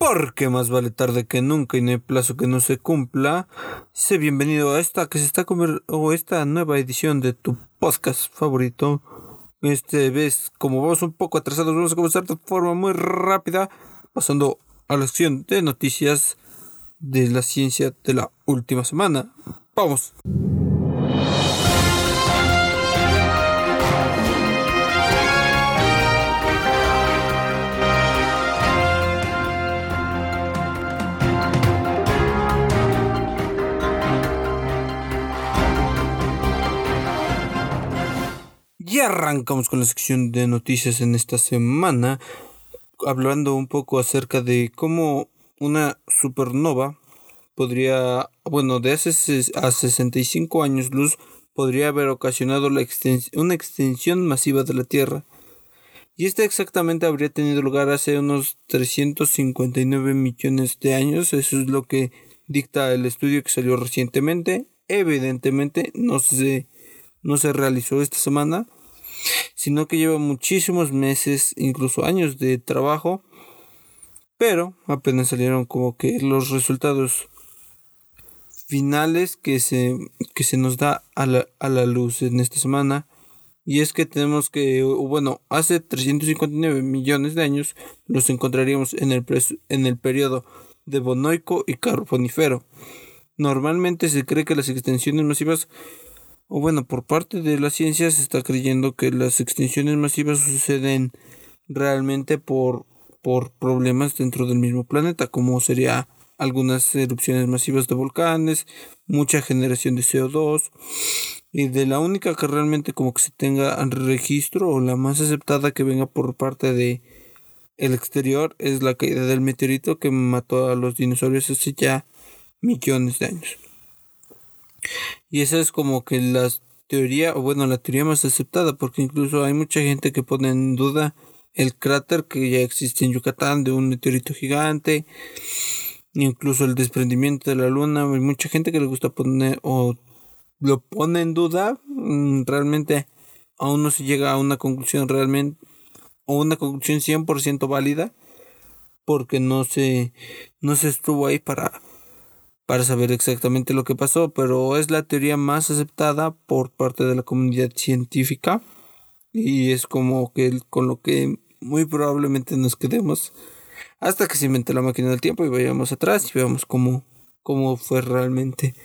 porque más vale tarde que nunca y no hay plazo que no se cumpla. Sé bienvenido a esta que se está comer o esta nueva edición de tu podcast favorito. Este vez, como vamos un poco atrasados, vamos a comenzar de forma muy rápida, pasando a la sección de noticias de la ciencia de la última semana. Vamos. Y arrancamos con la sección de noticias en esta semana, hablando un poco acerca de cómo una supernova podría, bueno, de hace a 65 años luz, podría haber ocasionado la una extensión masiva de la Tierra. Y esta exactamente habría tenido lugar hace unos 359 millones de años, eso es lo que dicta el estudio que salió recientemente. Evidentemente no se, no se realizó esta semana, sino que lleva muchísimos meses, incluso años de trabajo, pero apenas salieron como que los resultados finales que se, que se nos da a la, a la luz en esta semana. Y es que tenemos que, bueno, hace 359 millones de años los encontraríamos en el, en el periodo y Carbonífero. Normalmente se cree que las extensiones masivas o bueno, por parte de la ciencia se está creyendo que las extinciones masivas suceden realmente por, por problemas dentro del mismo planeta, como sería algunas erupciones masivas de volcanes, mucha generación de CO2 y de la única que realmente como que se tenga registro o la más aceptada que venga por parte de el exterior es la caída del meteorito que mató a los dinosaurios hace ya millones de años. Y esa es como que la teoría, o bueno, la teoría más aceptada, porque incluso hay mucha gente que pone en duda el cráter que ya existe en Yucatán de un meteorito gigante, incluso el desprendimiento de la luna, hay mucha gente que le gusta poner o lo pone en duda, mm, realmente aún no se llega a una conclusión realmente o una conclusión 100% válida porque no se no se estuvo ahí para para saber exactamente lo que pasó, pero es la teoría más aceptada por parte de la comunidad científica y es como que con lo que muy probablemente nos quedemos hasta que se invente la máquina del tiempo y vayamos atrás y veamos cómo, cómo fue realmente.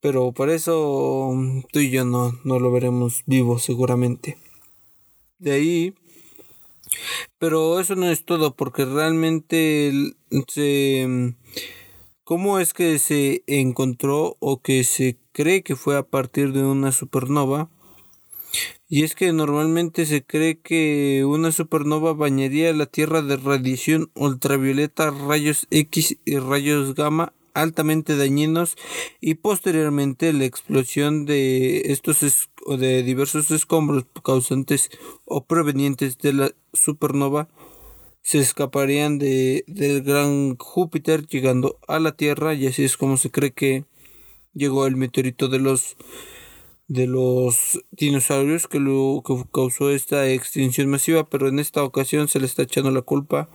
Pero para eso tú y yo no, no lo veremos vivo seguramente. De ahí pero eso no es todo porque realmente se ¿Cómo es que se encontró o que se cree que fue a partir de una supernova? Y es que normalmente se cree que una supernova bañaría la Tierra de radiación ultravioleta, rayos X y rayos gamma altamente dañinos y posteriormente la explosión de estos o de diversos escombros causantes o provenientes de la supernova se escaparían de, del gran Júpiter llegando a la Tierra y así es como se cree que llegó el meteorito de los de los dinosaurios que lo que causó esta extinción masiva pero en esta ocasión se le está echando la culpa.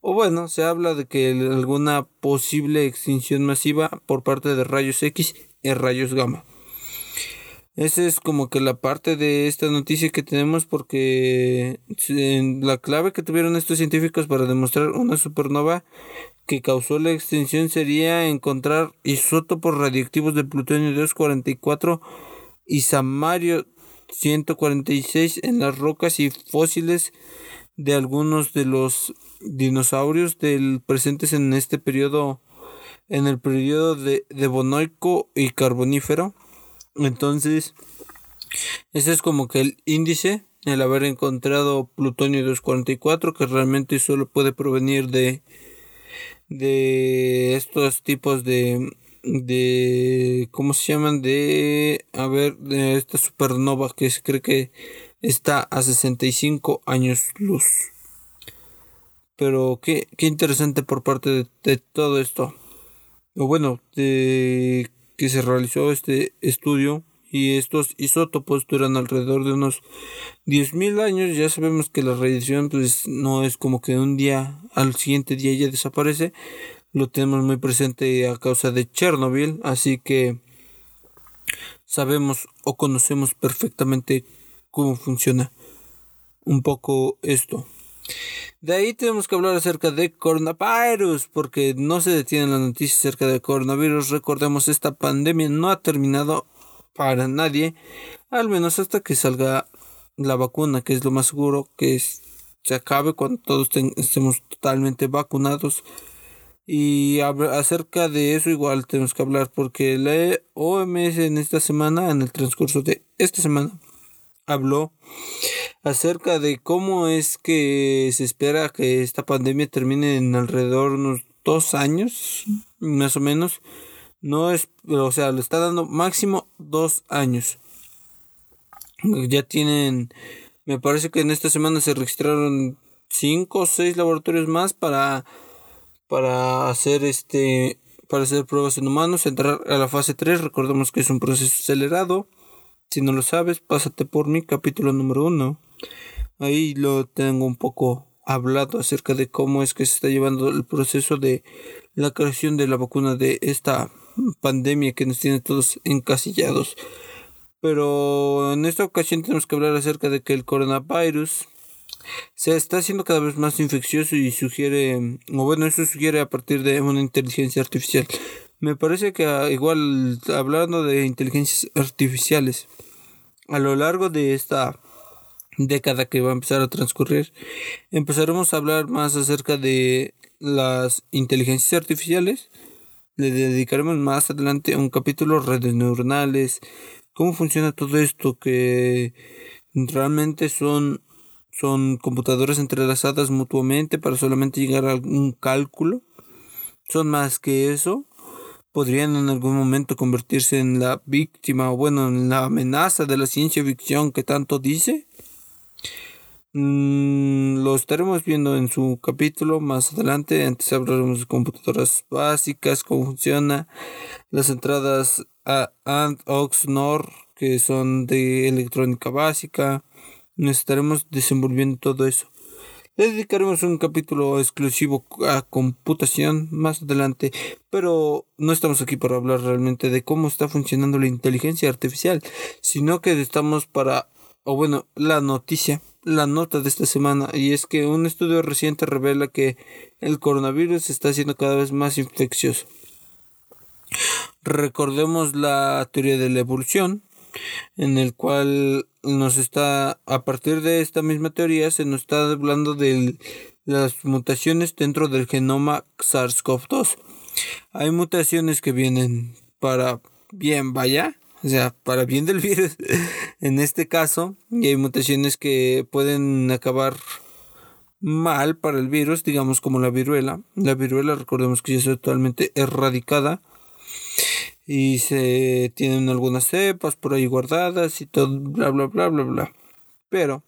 O bueno se habla de que alguna posible extinción masiva por parte de rayos X y rayos gamma esa es como que la parte de esta noticia que tenemos porque la clave que tuvieron estos científicos para demostrar una supernova que causó la extinción sería encontrar isótopos radioactivos de plutonio 244 y samario 146 en las rocas y fósiles de algunos de los dinosaurios del presentes en este periodo en el periodo de Bonoico y Carbonífero entonces, ese es como que el índice, el haber encontrado plutonio 244, que realmente solo puede provenir de, de estos tipos de, de, ¿cómo se llaman? De, a ver, de esta supernova que se cree que está a 65 años luz. Pero qué, qué interesante por parte de, de todo esto. O bueno, de que se realizó este estudio y estos isótopos duran alrededor de unos 10.000 años. Ya sabemos que la radiación pues no es como que un día al siguiente día ya desaparece. Lo tenemos muy presente a causa de Chernobyl, así que sabemos o conocemos perfectamente cómo funciona un poco esto. De ahí tenemos que hablar acerca de coronavirus, porque no se detienen las noticias acerca de coronavirus. Recordemos, esta pandemia no ha terminado para nadie, al menos hasta que salga la vacuna, que es lo más seguro que se acabe cuando todos estemos totalmente vacunados. Y acerca de eso igual tenemos que hablar porque la OMS en esta semana, en el transcurso de esta semana, habló acerca de cómo es que se espera que esta pandemia termine en alrededor de unos dos años, más o menos. No es, o sea, le está dando máximo dos años. Ya tienen, me parece que en esta semana se registraron cinco o seis laboratorios más para, para hacer este, para hacer pruebas en humanos, entrar a la fase 3. Recordemos que es un proceso acelerado. Si no lo sabes, pásate por mi capítulo número uno. Ahí lo tengo un poco hablado acerca de cómo es que se está llevando el proceso de la creación de la vacuna de esta pandemia que nos tiene todos encasillados. Pero en esta ocasión tenemos que hablar acerca de que el coronavirus se está haciendo cada vez más infeccioso y sugiere, o bueno, eso sugiere a partir de una inteligencia artificial. Me parece que ah, igual hablando de inteligencias artificiales, a lo largo de esta década que va a empezar a transcurrir, empezaremos a hablar más acerca de las inteligencias artificiales. Le dedicaremos más adelante un capítulo redes neuronales, cómo funciona todo esto, que realmente son, son computadoras entrelazadas mutuamente para solamente llegar a algún cálculo. Son más que eso. Podrían en algún momento convertirse en la víctima o bueno, en la amenaza de la ciencia ficción que tanto dice. Mm, lo estaremos viendo en su capítulo más adelante. Antes hablaremos de computadoras básicas, cómo funciona, las entradas a AND, OX, NOR, que son de electrónica básica. Nos estaremos desenvolviendo todo eso. Le dedicaremos un capítulo exclusivo a computación más adelante, pero no estamos aquí para hablar realmente de cómo está funcionando la inteligencia artificial, sino que estamos para, o bueno, la noticia la nota de esta semana y es que un estudio reciente revela que el coronavirus está siendo cada vez más infeccioso. Recordemos la teoría de la evolución, en el cual nos está, a partir de esta misma teoría, se nos está hablando de las mutaciones dentro del genoma SARS-CoV-2. Hay mutaciones que vienen para bien, vaya, o sea, para bien del virus en este caso, y hay mutaciones que pueden acabar mal para el virus, digamos como la viruela. La viruela, recordemos que ya es totalmente erradicada y se tienen algunas cepas por ahí guardadas y todo, bla, bla, bla, bla, bla. Pero,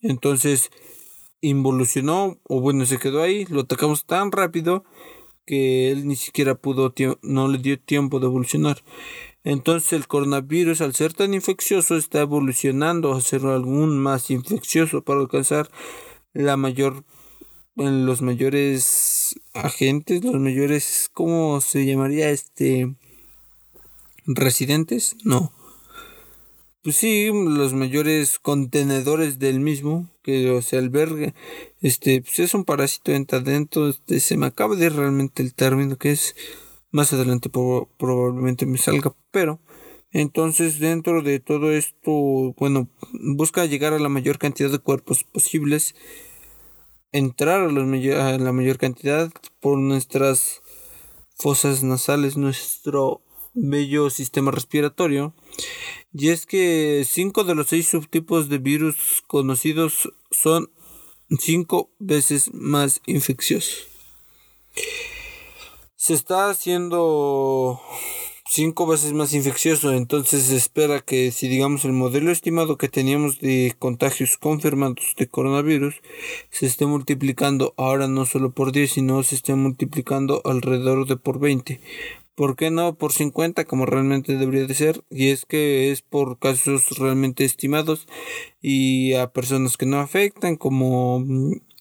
entonces, involucionó, o bueno, se quedó ahí, lo atacamos tan rápido que él ni siquiera pudo, no le dio tiempo de evolucionar. Entonces el coronavirus al ser tan infeccioso está evolucionando a ser algún más infeccioso para alcanzar la mayor los mayores agentes, los mayores ¿cómo se llamaría este residentes? No. Pues sí, los mayores contenedores del mismo que se albergue. Este, pues es un parásito dentro, este, se me acaba de realmente el término que es más adelante probablemente me salga, pero entonces dentro de todo esto, bueno, busca llegar a la mayor cantidad de cuerpos posibles, entrar a, a la mayor cantidad por nuestras fosas nasales, nuestro bello sistema respiratorio. Y es que cinco de los seis subtipos de virus conocidos son cinco veces más infecciosos se está haciendo cinco veces más infeccioso. Entonces se espera que si digamos el modelo estimado que teníamos de contagios confirmados de coronavirus se esté multiplicando ahora no solo por 10, sino se esté multiplicando alrededor de por 20. ¿Por qué no por 50 como realmente debería de ser? Y es que es por casos realmente estimados y a personas que no afectan como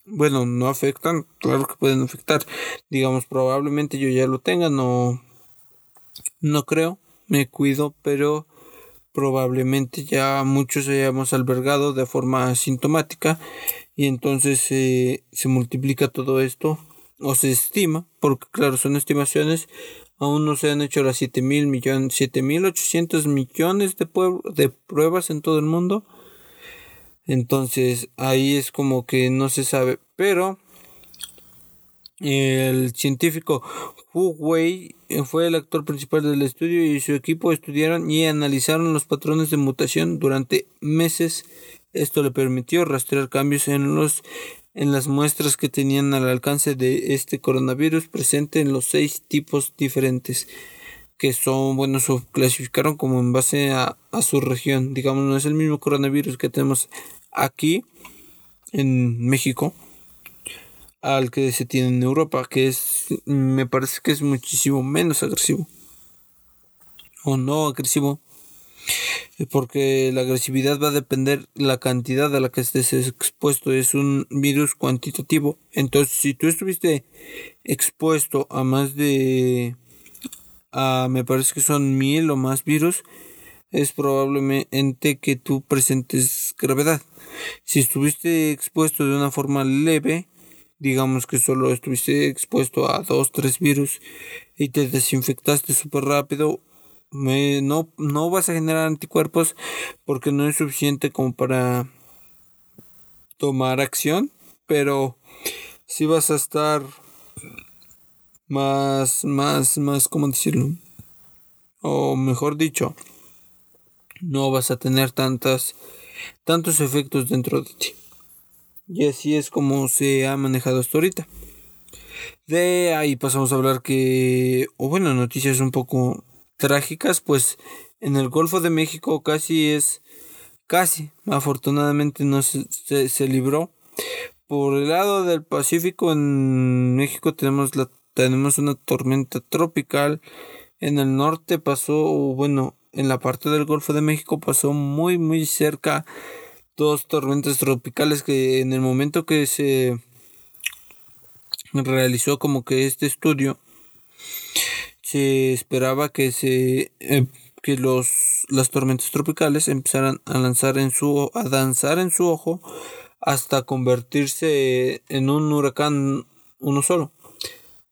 bueno, no afectan, claro que pueden afectar. Digamos, probablemente yo ya lo tenga, no no creo, me cuido, pero probablemente ya muchos hayamos albergado de forma asintomática y entonces se multiplica todo esto o se estima, porque claro, son estimaciones, aún no se han hecho las 7 mil millones, 7 mil 800 millones de, de pruebas en todo el mundo. Entonces ahí es como que no se sabe, pero el científico Hu Wei fue el actor principal del estudio y su equipo estudiaron y analizaron los patrones de mutación durante meses. Esto le permitió rastrear cambios en los en las muestras que tenían al alcance de este coronavirus presente en los seis tipos diferentes que son, bueno, se clasificaron como en base a, a su región. Digamos, no es el mismo coronavirus que tenemos aquí en México al que se tiene en Europa, que es, me parece que es muchísimo menos agresivo. O no agresivo. Porque la agresividad va a depender la cantidad a la que estés expuesto. Es un virus cuantitativo. Entonces, si tú estuviste expuesto a más de... A, me parece que son mil o más virus, es probablemente que tú presentes gravedad. Si estuviste expuesto de una forma leve, digamos que solo estuviste expuesto a dos, tres virus y te desinfectaste súper rápido, no, no vas a generar anticuerpos porque no es suficiente como para tomar acción, pero si vas a estar más, más, más, ¿cómo decirlo? O mejor dicho, no vas a tener tantas, tantos efectos dentro de ti. Y así es como se ha manejado hasta ahorita. De ahí pasamos a hablar que, o bueno, noticias un poco trágicas, pues en el Golfo de México casi es, casi, afortunadamente no se, se, libró. Por el lado del Pacífico, en México tenemos, la, tenemos una tormenta tropical. En el norte pasó, bueno, en la parte del Golfo de México pasó muy, muy cerca dos tormentas tropicales que en el momento que se realizó como que este estudio se esperaba que se eh, que los las tormentas tropicales empezaran a lanzar en su a danzar en su ojo hasta convertirse en un huracán uno solo.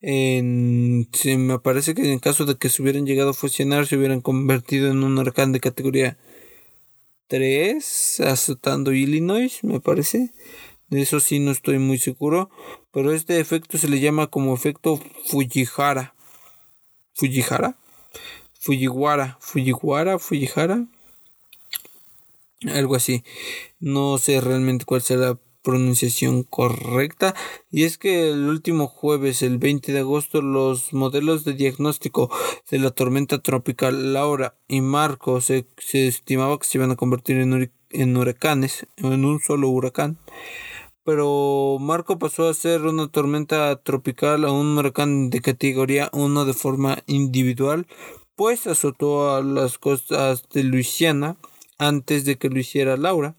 En, se me parece que en caso de que se hubieran llegado a fusionar se hubieran convertido en un huracán de categoría 3 azotando Illinois, me parece. De eso sí no estoy muy seguro. Pero este efecto se le llama como efecto Fujihara. Fujihara. Fujiwara. Fujiwara. Fujihara. Algo así. No sé realmente cuál será pronunciación correcta. Y es que el último jueves, el 20 de agosto, los modelos de diagnóstico de la tormenta tropical Laura y Marco se, estimaba que se iban a convertir en, en huracanes, en un solo huracán. Pero Marco pasó a ser una tormenta tropical a un huracán de categoría 1 de forma individual, pues azotó a las costas de Luisiana antes de que lo hiciera Laura.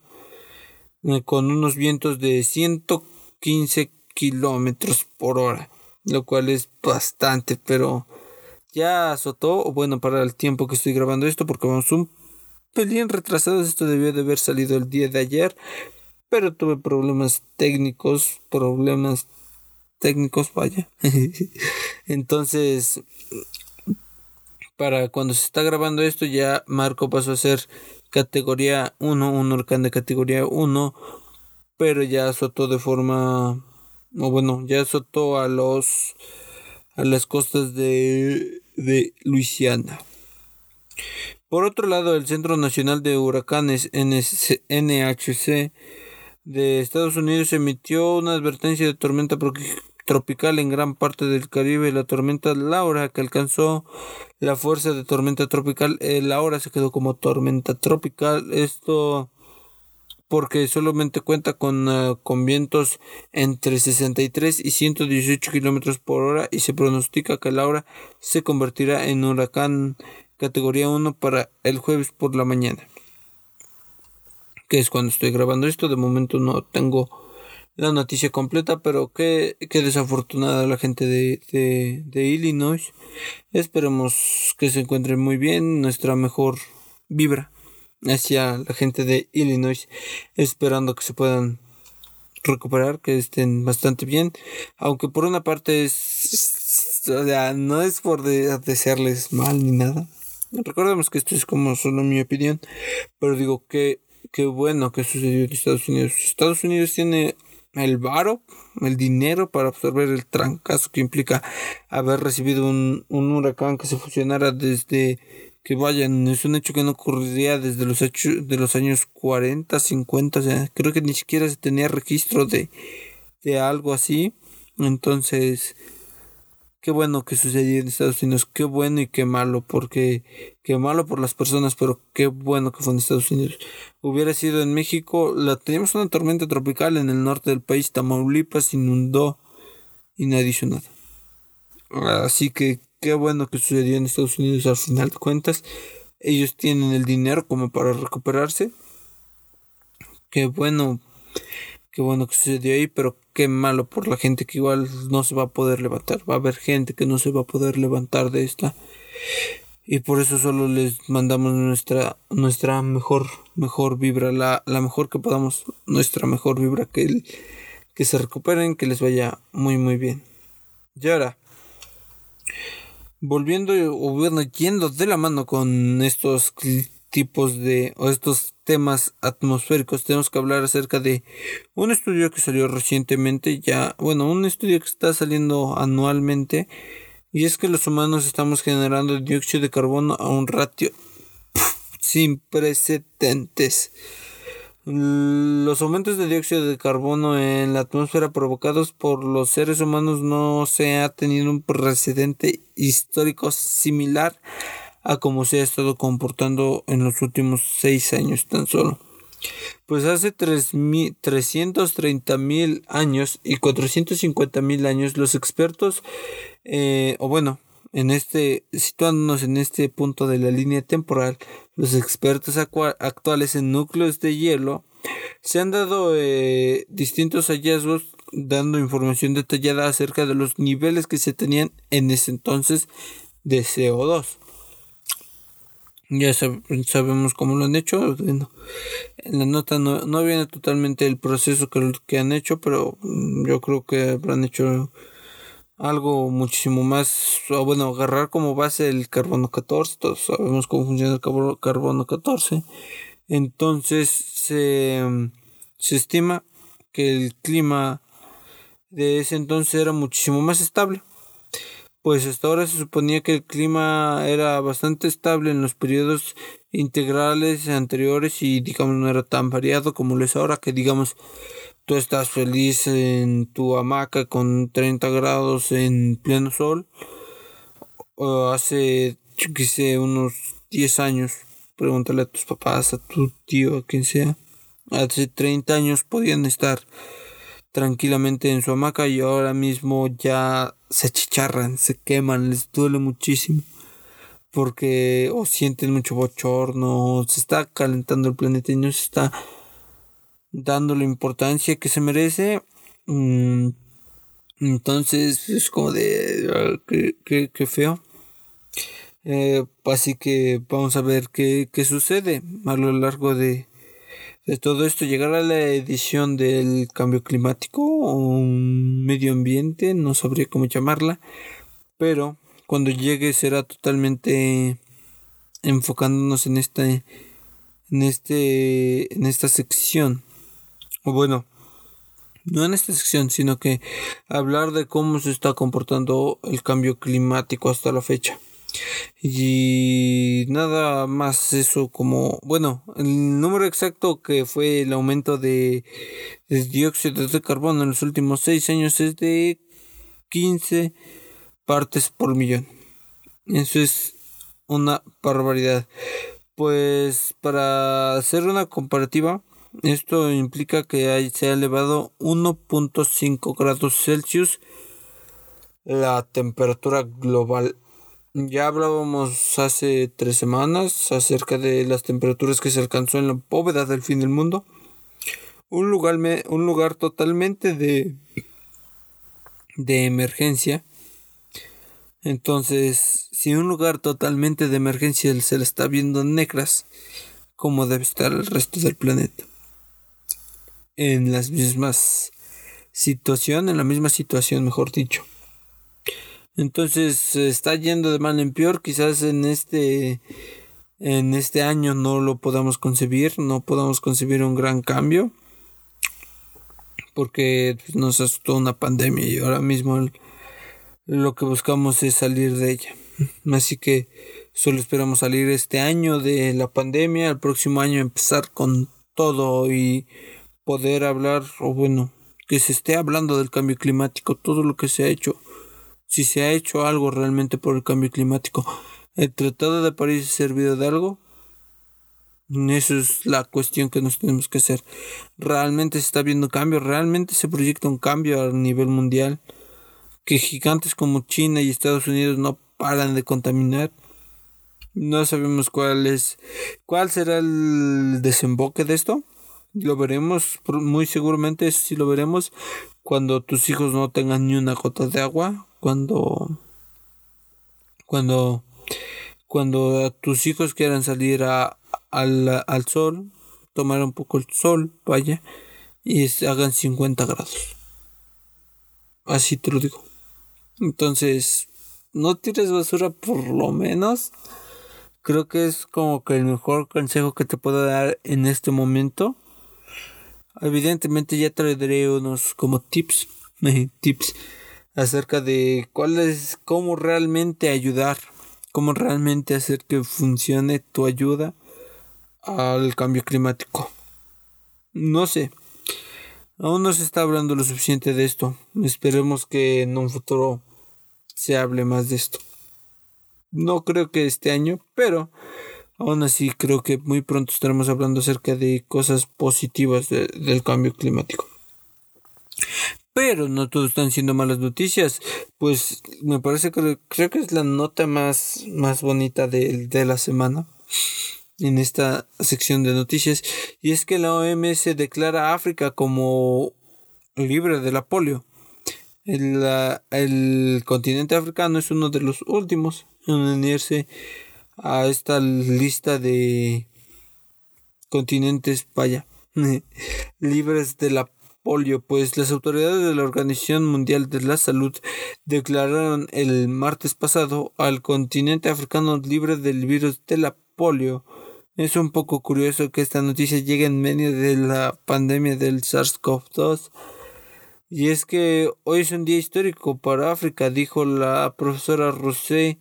Eh, con unos vientos de 115 kilómetros por hora, lo cual es bastante, pero ya azotó, bueno, para el tiempo que estoy grabando esto, porque vamos un pelín retrasados, esto debió de haber salido el día de ayer, pero tuve problemas técnicos, problemas técnicos, vaya. Entonces, para cuando se está grabando esto, ya Marco pasó a ser categoría 1, un huracán de categoría 1, pero ya azotó de forma, o bueno, ya azotó a los, a las costas de, de Luisiana. Por otro lado, el Centro Nacional de Huracanes NHC de Estados Unidos emitió una advertencia de tormenta tropical en gran parte del Caribe, la tormenta Laura, que alcanzó la fuerza de tormenta tropical, eh, Laura se quedó como tormenta tropical. Esto porque solamente cuenta con, eh, con vientos entre 63 y 118 kilómetros por hora y se pronostica que Laura se convertirá en huracán categoría 1 para el jueves por la mañana. Que es cuando estoy grabando esto. De momento no tengo la noticia completa, pero qué, qué desafortunada la gente de, de, de Illinois. Esperemos que se encuentren muy bien. Nuestra mejor vibra hacia la gente de Illinois, esperando que se puedan recuperar, que estén bastante bien. Aunque por una parte es, o sea, no es por desearles mal ni nada. Recordemos que esto es como solo mi opinión, pero digo que qué bueno que sucedió en Estados Unidos. Estados Unidos tiene el varo, el dinero para absorber el trancazo que implica haber recibido un, un huracán que se fusionara desde que vayan, es un hecho que no ocurriría desde los de los años 40, 50, o sea, creo que ni siquiera se tenía registro de, de algo así. Entonces, qué bueno que sucedió en Estados Unidos, qué bueno y qué malo, porque qué malo por las personas, pero qué bueno que fue en Estados Unidos. Hubiera sido en México, la teníamos una tormenta tropical en el norte del país, Tamaulipas inundó y nadie hizo nada. Así que qué bueno que sucedió en Estados Unidos al final de cuentas. Ellos tienen el dinero como para recuperarse. Qué bueno, qué bueno que sucedió ahí, pero qué malo por la gente que igual no se va a poder levantar. Va a haber gente que no se va a poder levantar de esta. Y por eso solo les mandamos nuestra, nuestra mejor, mejor vibra, la, la mejor que podamos, nuestra mejor vibra, que, que se recuperen, que les vaya muy, muy bien. Y ahora, volviendo o yendo de la mano con estos tipos de o estos temas atmosféricos. Tenemos que hablar acerca de un estudio que salió recientemente ya bueno un estudio que está saliendo anualmente y es que los humanos estamos generando dióxido de carbono a un ratio sin precedentes. Los aumentos de dióxido de carbono en la atmósfera provocados por los seres humanos no se ha tenido un precedente histórico similar a como se ha estado comportando en los últimos seis años tan solo. Pues hace 330 mil años y 450 mil años los expertos, eh, o bueno, en este, situándonos en este punto de la línea temporal, los expertos actuales en núcleos de hielo se han dado eh, distintos hallazgos dando información detallada acerca de los niveles que se tenían en ese entonces de CO2. Ya sabemos cómo lo han hecho. en la nota no, no viene totalmente el proceso que, que han hecho, pero mm, yo creo que habrán hecho algo muchísimo más, bueno, agarrar como base el carbono 14, todos sabemos cómo funciona el carbono 14, entonces se, se estima que el clima de ese entonces era muchísimo más estable. Pues hasta ahora se suponía que el clima era bastante estable en los periodos integrales anteriores y digamos no era tan variado como lo es ahora que digamos tú estás feliz en tu hamaca con 30 grados en pleno sol. O hace, yo unos 10 años, pregúntale a tus papás, a tu tío, a quien sea. Hace 30 años podían estar tranquilamente en su hamaca y ahora mismo ya se chicharran, se queman, les duele muchísimo. Porque o sienten mucho bochorno, se está calentando el planeta y no se está dando la importancia que se merece. Mm, entonces es como de ah, que, feo. Eh, así que vamos a ver qué, sucede a lo largo de, de todo esto. Llegar a la edición del cambio climático o medio ambiente, no sabría cómo llamarla, pero cuando llegue será totalmente enfocándonos en este en este en esta sección o bueno, no en esta sección, sino que hablar de cómo se está comportando el cambio climático hasta la fecha. Y nada más eso como, bueno, el número exacto que fue el aumento de, dióxido de carbono en los últimos seis años es de 15 partes por millón. Eso es una barbaridad. Pues para hacer una comparativa, esto implica que se ha elevado 1.5 grados Celsius la temperatura global. Ya hablábamos hace tres semanas acerca de las temperaturas que se alcanzó en la bóveda del fin del mundo. Un lugar, un lugar totalmente de, de emergencia. Entonces, si un lugar totalmente de emergencia se le está viendo negras, ¿cómo debe estar el resto del planeta? en las mismas situación, en la misma situación, mejor dicho. Entonces está yendo de mal en peor, quizás en este en este año no lo podamos concebir, no podamos concebir un gran cambio porque pues, nos asustó una pandemia y ahora mismo lo que buscamos es salir de ella. Así que solo esperamos salir este año de la pandemia, el próximo año empezar con todo y poder hablar, o bueno, que se esté hablando del cambio climático, todo lo que se ha hecho, si se ha hecho algo realmente por el cambio climático. ¿El Tratado de París ha servido de algo? Eso es la cuestión que nos tenemos que hacer. ¿Realmente se está viendo cambio? ¿Realmente se proyecta un cambio a nivel mundial? Que gigantes como China y Estados Unidos no paran de contaminar. No sabemos cuál es, cuál será el desemboque de esto. Lo veremos, muy seguramente sí lo veremos cuando tus hijos no tengan ni una gota de agua, cuando cuando cuando tus hijos quieran salir a, al, al sol, tomar un poco el sol, vaya, y hagan 50 grados. Así te lo digo. Entonces, no tires basura por lo menos. Creo que es como que el mejor consejo que te puedo dar en este momento. Evidentemente ya traeré unos como tips, tips acerca de cuál es, cómo realmente ayudar, cómo realmente hacer que funcione tu ayuda al cambio climático. No sé, aún no se está hablando lo suficiente de esto. Esperemos que en un futuro se hable más de esto. No creo que este año, pero Aún así, creo que muy pronto estaremos hablando acerca de cosas positivas del cambio climático. Pero no todo están siendo malas noticias. Pues me parece que creo que es la nota más, más bonita de, de la semana en esta sección de noticias. Y es que la OMS declara a África como libre de la polio. El, el continente africano es uno de los últimos en unirse a esta lista de continentes, vaya, libres de la polio, pues las autoridades de la Organización Mundial de la Salud declararon el martes pasado al continente africano libre del virus de la polio. Es un poco curioso que esta noticia llegue en medio de la pandemia del SARS-CoV-2. Y es que hoy es un día histórico para África, dijo la profesora Rosé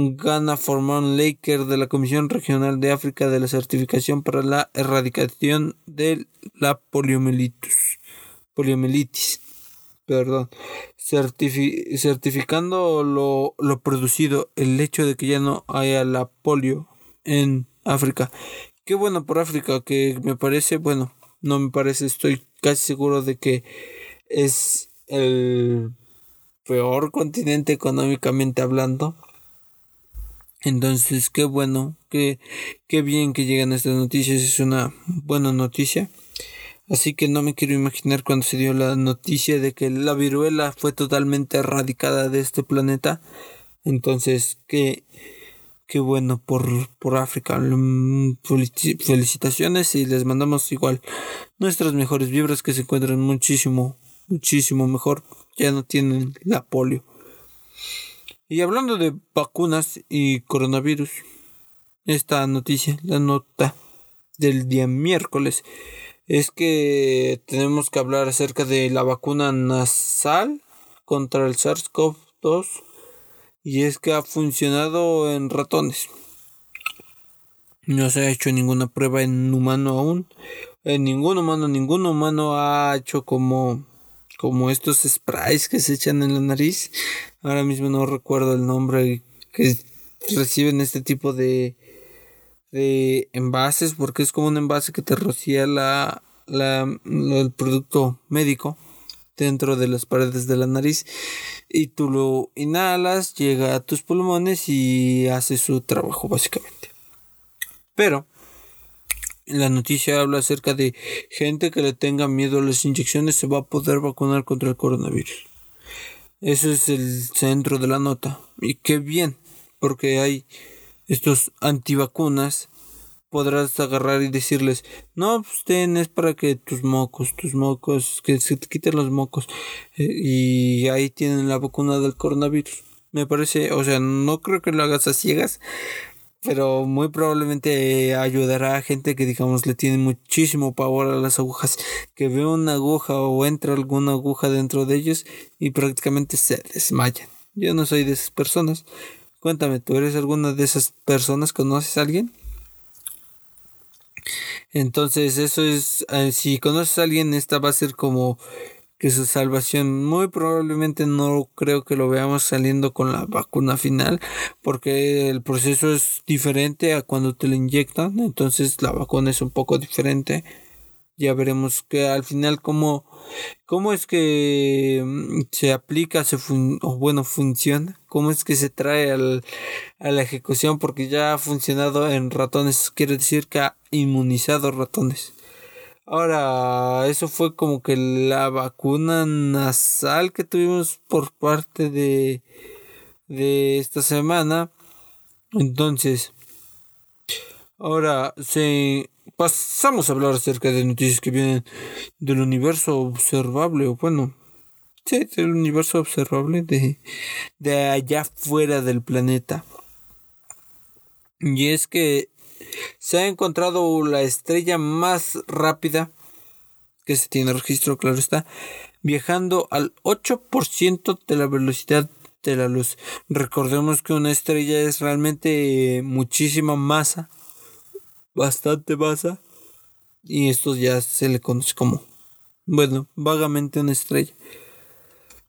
Gana Forman Laker de la Comisión Regional de África de la Certificación para la Erradicación de la Poliomielitis. Poliomielitis. Perdón. certificando lo, lo producido, el hecho de que ya no haya la polio en África. Qué bueno por África, que me parece, bueno, no me parece, estoy casi seguro de que es el peor continente económicamente hablando entonces, qué bueno, qué, qué bien que llegan estas noticias, es una buena noticia. Así que no me quiero imaginar cuando se dio la noticia de que la viruela fue totalmente erradicada de este planeta. Entonces, qué, qué bueno por, por África. Mm, felicitaciones y les mandamos igual nuestras mejores vibras que se encuentran muchísimo, muchísimo mejor. Ya no tienen la polio. Y hablando de vacunas y coronavirus, esta noticia, la nota del día miércoles, es que tenemos que hablar acerca de la vacuna nasal contra el SARS-CoV-2 y es que ha funcionado en ratones. No se ha hecho ninguna prueba en humano aún. En ningún humano, ningún humano ha hecho como como estos sprays que se echan en la nariz. Ahora mismo no recuerdo el nombre que reciben este tipo de, de envases porque es como un envase que te rocía la, la, el producto médico dentro de las paredes de la nariz y tú lo inhalas, llega a tus pulmones y hace su trabajo básicamente. Pero la noticia habla acerca de gente que le tenga miedo a las inyecciones se va a poder vacunar contra el coronavirus. Eso es el centro de la nota. Y qué bien, porque hay estos antivacunas. Podrás agarrar y decirles, no, pues es para que tus mocos, tus mocos, que se te quiten los mocos. Eh, y ahí tienen la vacuna del coronavirus. Me parece, o sea, no creo que lo hagas a ciegas, pero muy probablemente ayudará a gente que digamos le tiene muchísimo pavor a las agujas, que ve una aguja o entra alguna aguja dentro de ellos y prácticamente se desmayan. Yo no soy de esas personas. Cuéntame, ¿tú eres alguna de esas personas? ¿Conoces a alguien? Entonces, eso es, eh, si conoces a alguien, esta va a ser como que su salvación muy probablemente no creo que lo veamos saliendo con la vacuna final porque el proceso es diferente a cuando te lo inyectan entonces la vacuna es un poco diferente. Ya veremos que al final cómo, cómo es que mm, se aplica se o bueno funciona cómo es que se trae al, a la ejecución porque ya ha funcionado en ratones quiere decir que ha inmunizado ratones Ahora, eso fue como que la vacuna nasal que tuvimos por parte de, de esta semana. Entonces, ahora se pasamos a hablar acerca de noticias que vienen del universo observable, o bueno, sí, del universo observable de, de allá fuera del planeta. Y es que se ha encontrado la estrella más rápida que se tiene registro, claro está, viajando al 8% de la velocidad de la luz. Recordemos que una estrella es realmente muchísima masa, bastante masa, y esto ya se le conoce como, bueno, vagamente una estrella.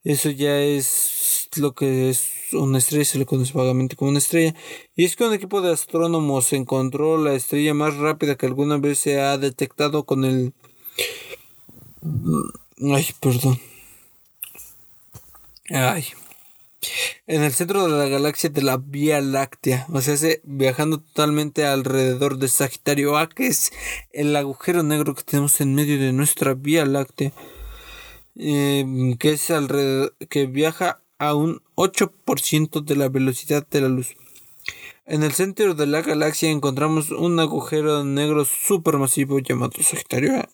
Eso ya es lo que es una estrella, se le conoce vagamente como una estrella. Y es que un equipo de astrónomos encontró la estrella más rápida que alguna vez se ha detectado con el... Ay, perdón. Ay. En el centro de la galaxia de la Vía Láctea, o sea, viajando totalmente alrededor de Sagitario A, que es el agujero negro que tenemos en medio de nuestra Vía Láctea, eh, que es alrededor, que viaja a un 8% de la velocidad de la luz. En el centro de la galaxia encontramos un agujero negro supermasivo llamado Sagitario A.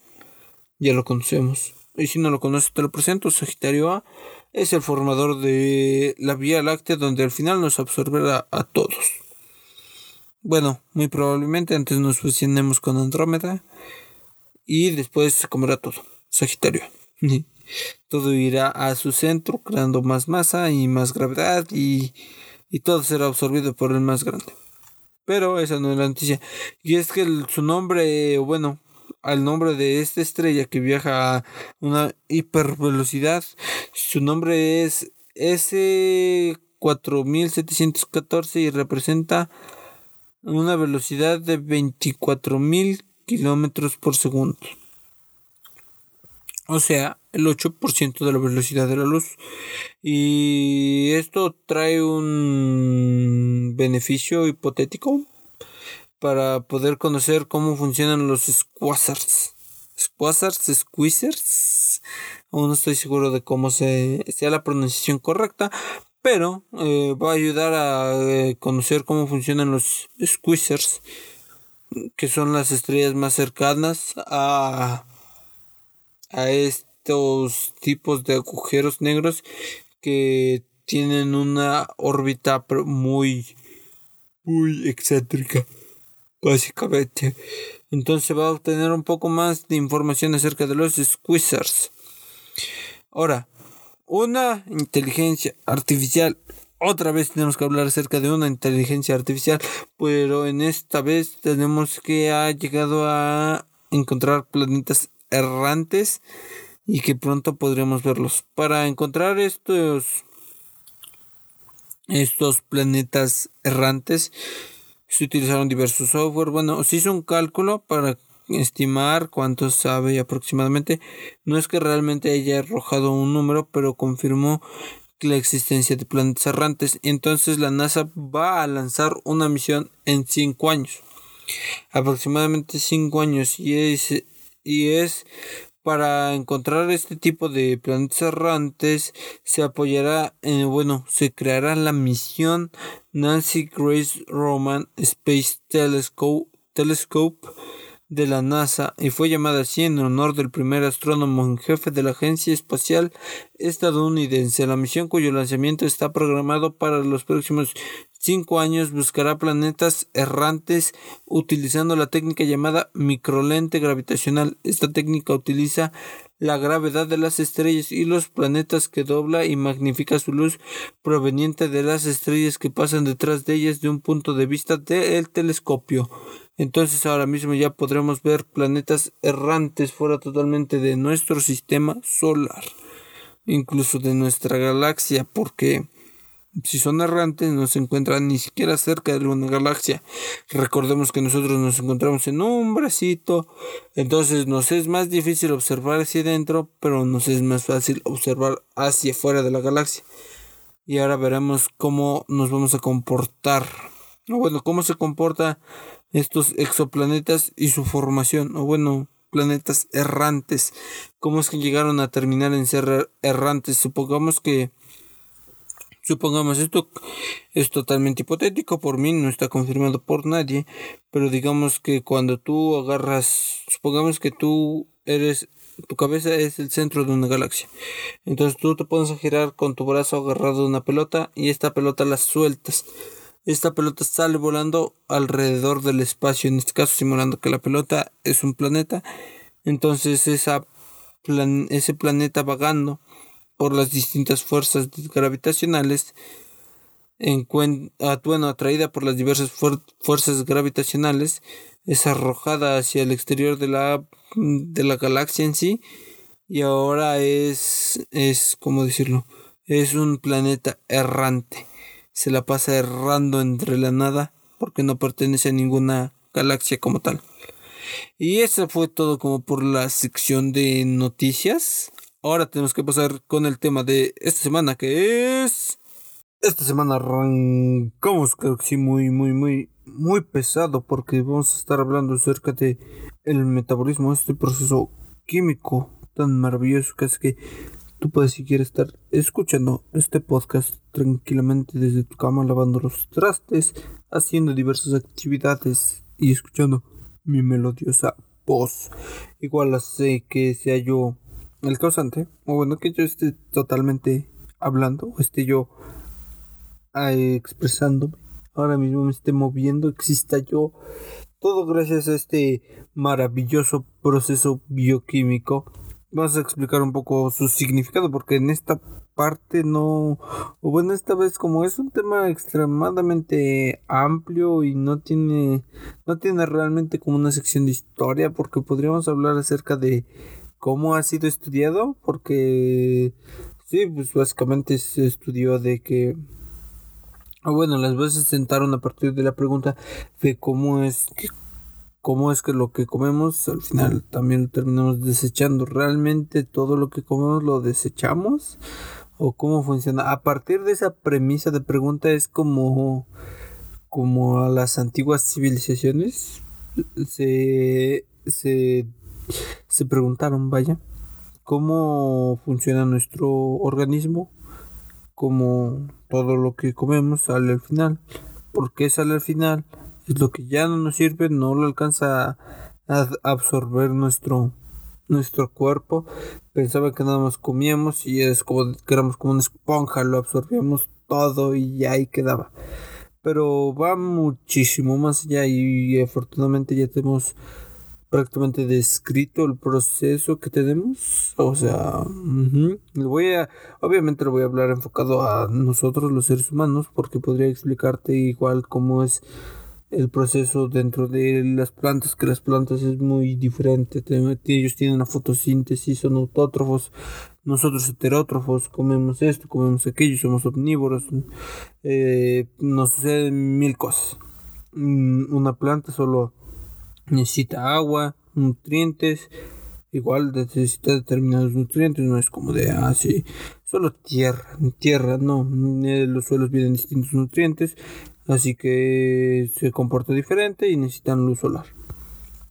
Ya lo conocemos. Y si no lo conoces, te lo presento. Sagitario A es el formador de la Vía Láctea donde al final nos absorberá a todos. Bueno, muy probablemente antes nos fusionemos con Andrómeda y después se comerá todo. Sagitario. todo irá a su centro creando más masa y más gravedad y, todo será absorbido por el más grande. Pero esa no es la noticia. Y es que su nombre, bueno, al nombre de esta estrella que viaja a una hipervelocidad, su nombre es S4714 y representa una velocidad de 24.000 kilómetros por segundo o sea, el 8% de la velocidad de la luz. Y esto trae un beneficio hipotético para poder conocer cómo funcionan los squazzars. Squazzars, squeezers. Aún no estoy seguro de cómo se, sea la pronunciación correcta, pero eh, va a ayudar a eh, conocer cómo funcionan los squeezers, que son las estrellas más cercanas a a estos tipos de agujeros negros que tienen una órbita muy muy excéntrica básicamente. Entonces va a obtener un poco más de información acerca de los squeezers. Ahora una inteligencia artificial otra vez tenemos que hablar acerca de una inteligencia artificial pero en esta vez tenemos que ha llegado a encontrar planetas errantes y que pronto podremos verlos. Para encontrar estos estos planetas errantes se utilizaron diversos software. Bueno, se hizo un cálculo para estimar cuánto sabe aproximadamente. No es que realmente haya arrojado un número, pero confirmó la existencia de planetas errantes. Entonces la NASA va a lanzar una misión en 5 años. Aproximadamente 5 años. Y es, y es para encontrar este tipo de planetas errantes se apoyará, en, bueno, se creará la misión Nancy Grace Roman Space Telescope, Telescope de la NASA y fue llamada así en honor del primer astrónomo en jefe de la Agencia Espacial Estadounidense. La misión cuyo lanzamiento está programado para los próximos cinco años buscará planetas errantes utilizando la técnica llamada microlente gravitacional. Esta técnica utiliza la gravedad de las estrellas y los planetas que dobla y magnifica su luz proveniente de las estrellas que pasan detrás de ellas de un punto de vista del telescopio. Entonces ahora mismo ya podremos ver planetas errantes fuera totalmente de nuestro sistema solar, incluso de nuestra galaxia, porque si son errantes no se encuentran ni siquiera cerca de alguna galaxia. Recordemos que nosotros nos encontramos en un bracito, entonces nos es más difícil observar hacia adentro, pero nos es más fácil observar hacia afuera de la galaxia. Y ahora veremos cómo nos vamos a comportar. O bueno, cómo se comporta estos exoplanetas y su formación, o bueno, planetas errantes. ¿Cómo es que llegaron a terminar en ser errantes? Supongamos que supongamos esto es totalmente hipotético por mí, no está confirmado por nadie, pero digamos que cuando tú agarras, supongamos que tú eres tu cabeza es el centro de una galaxia. Entonces tú te pones a girar con tu brazo agarrado de una pelota y esta pelota la sueltas esta pelota sale volando alrededor del espacio, en este caso simulando que la pelota es un planeta. Entonces esa ese planeta vagando por las distintas fuerzas gravitacionales, en bueno, atraída por las diversas fuerzas gravitacionales, es arrojada hacia el exterior de la, de la galaxia en sí y ahora es, es, ¿cómo decirlo? Es un planeta errante se la pasa errando entre la nada porque no pertenece a ninguna galaxia como tal. Y eso fue todo como por la sección de noticias. Ahora tenemos que pasar con el tema de esta semana que es... Esta semana arrancamos creo que sí muy muy muy muy pesado porque vamos a estar hablando acerca de el metabolismo, este proceso químico tan maravilloso que es que Tú puedes si quieres estar escuchando este podcast tranquilamente desde tu cama, lavando los trastes, haciendo diversas actividades y escuchando mi melodiosa voz. Igual hace que sea yo el causante, o bueno, que yo esté totalmente hablando, o esté yo eh, expresándome, ahora mismo me esté moviendo, exista yo, todo gracias a este maravilloso proceso bioquímico. Vamos a explicar un poco su significado porque en esta parte no, o bueno, esta vez como es un tema extremadamente amplio y no tiene, no tiene realmente como una sección de historia porque podríamos hablar acerca de cómo ha sido estudiado porque sí, pues básicamente se estudió de que bueno, las se sentaron a partir de la pregunta de cómo es que cómo es que lo que comemos al final también lo terminamos desechando. ¿Realmente todo lo que comemos lo desechamos? ¿O cómo funciona? A partir de esa premisa de pregunta es como, como a las antiguas civilizaciones se, se, se preguntaron, vaya, cómo funciona nuestro organismo, cómo todo lo que comemos sale al final. ¿Por qué sale al final? es lo que ya no nos sirve, no lo alcanza a absorber nuestro, nuestro cuerpo. Pensaba que nada más comíamos y es como que éramos como una esponja, lo absorbíamos todo y ahí quedaba. Pero va muchísimo más allá y, afortunadamente ya tenemos prácticamente descrito el proceso que tenemos. O sea, voy a, obviamente lo voy a hablar enfocado a nosotros los seres humanos porque podría explicarte igual cómo es el proceso dentro de las plantas, que las plantas es muy diferente. Ellos tienen una fotosíntesis, son autótrofos, nosotros heterótrofos, comemos esto, comemos aquello, somos omnívoros, eh, nos suceden mil cosas. Mm, una planta solo necesita agua, nutrientes, igual necesita determinados nutrientes, no es como de así, ah, solo tierra, tierra, no, los suelos vienen distintos nutrientes, así que se comporta diferente y necesitan luz solar.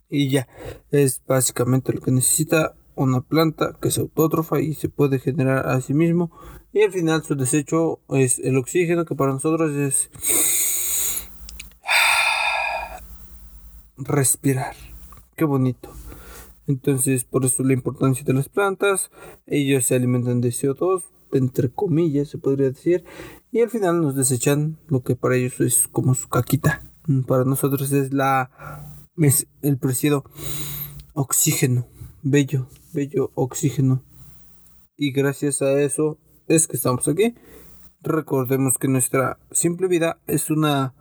Y ya, es básicamente lo que necesita una planta que es autótrofa y se puede generar a sí mismo. Y al final su desecho es el oxígeno que para nosotros es respirar. Qué bonito. Entonces, por eso la importancia de las plantas. Ellos se alimentan de CO2, entre comillas, se podría decir. Y al final nos desechan lo que para ellos es como su caquita. Para nosotros es la es el preciado oxígeno. Bello, bello oxígeno. Y gracias a eso es que estamos aquí. Recordemos que nuestra simple vida es una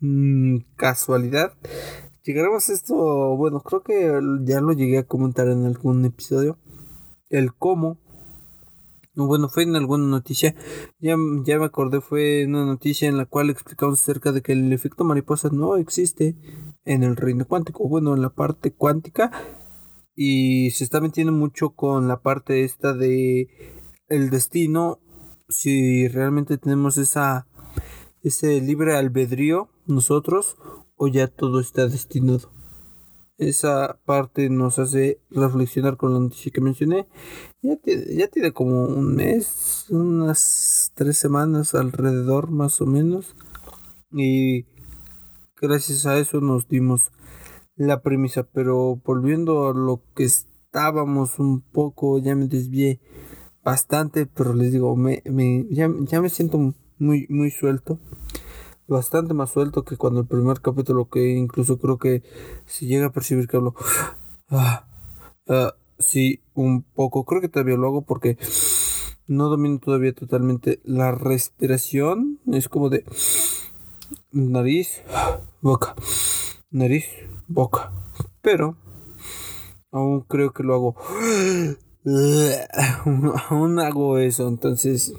mm, casualidad Llegaremos a esto, bueno, creo que ya lo llegué a comentar en algún episodio. El cómo. Bueno, fue en alguna noticia. Ya, ya me acordé, fue una noticia en la cual explicamos acerca de que el efecto mariposa no existe en el reino cuántico. Bueno, en la parte cuántica. Y se está metiendo mucho con la parte esta de el destino. Si realmente tenemos esa ese libre albedrío nosotros o ya todo está destinado. Esa parte nos hace reflexionar con la noticia que mencioné. Ya tiene, ya tiene como un mes, unas tres semanas alrededor más o menos. Y gracias a eso nos dimos la premisa. Pero volviendo a lo que estábamos un poco, ya me desvié bastante, pero les digo, me, me, ya, ya me siento muy, muy suelto bastante más suelto que cuando el primer capítulo, que incluso creo que si llega a percibir que hablo, ah, ah, sí, un poco, creo que todavía lo hago porque no domino todavía totalmente la respiración, es como de nariz, boca, nariz, boca, pero aún creo que lo hago, aún hago eso, entonces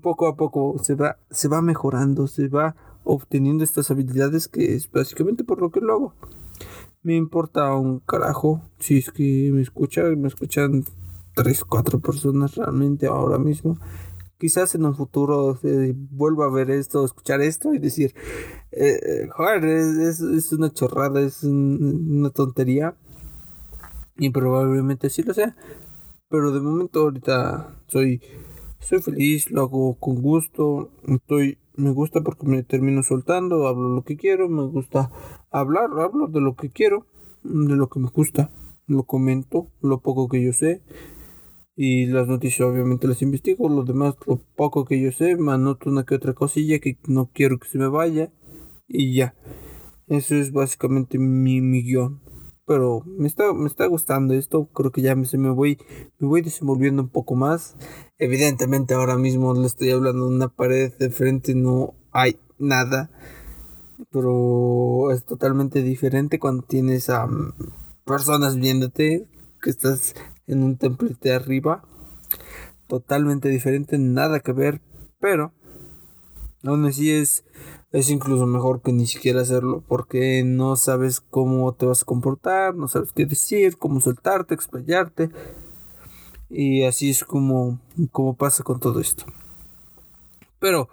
poco a poco se va, se va mejorando, se va obteniendo estas habilidades que es básicamente por lo que lo hago. Me importa un carajo si es que me escuchan, me escuchan tres, cuatro personas realmente ahora mismo. Quizás en un futuro se vuelva a ver esto, escuchar esto y decir, eh, eh, joder, es, es, una chorrada, es una tontería. Y probablemente sí lo sea. Pero de momento ahorita soy, soy feliz, lo hago con gusto, estoy me gusta porque me termino soltando, hablo lo que quiero, me gusta hablar, hablo de lo que quiero, de lo que me gusta, lo comento, lo poco que yo sé. Y las noticias obviamente las investigo, lo demás, lo poco que yo sé, me anoto una que otra cosilla que no quiero que se me vaya. Y ya. Eso es básicamente mi, mi guion. Pero me está, me está gustando esto, creo que ya me, se me voy, me voy desenvolviendo un poco más. Evidentemente ahora mismo le estoy hablando de una pared de frente, no hay nada. Pero es totalmente diferente cuando tienes a personas viéndote, que estás en un templete arriba. Totalmente diferente, nada que ver, pero aún así es, es incluso mejor que ni siquiera hacerlo, porque no sabes cómo te vas a comportar, no sabes qué decir, cómo soltarte, explayarte. Y así es como, pasa con todo esto. Pero,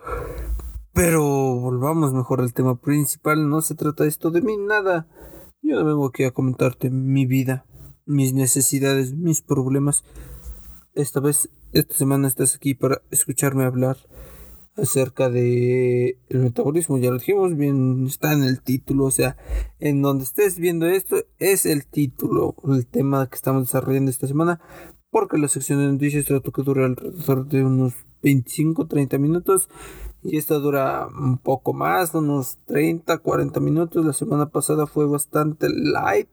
pero volvamos mejor al tema principal. No se trata esto de mí, nada. Yo no vengo aquí a comentarte mi vida, mis necesidades, mis problemas. Esta vez, esta semana estás aquí para escucharme hablar acerca de el metabolismo, ya lo dijimos, bien está en el título, o sea, en donde estés viendo esto es el título, el tema que estamos desarrollando esta semana, porque la sección de noticias trato que dura alrededor de unos 25, 30 minutos y esta dura un poco más, unos 30, 40 minutos. La semana pasada fue bastante light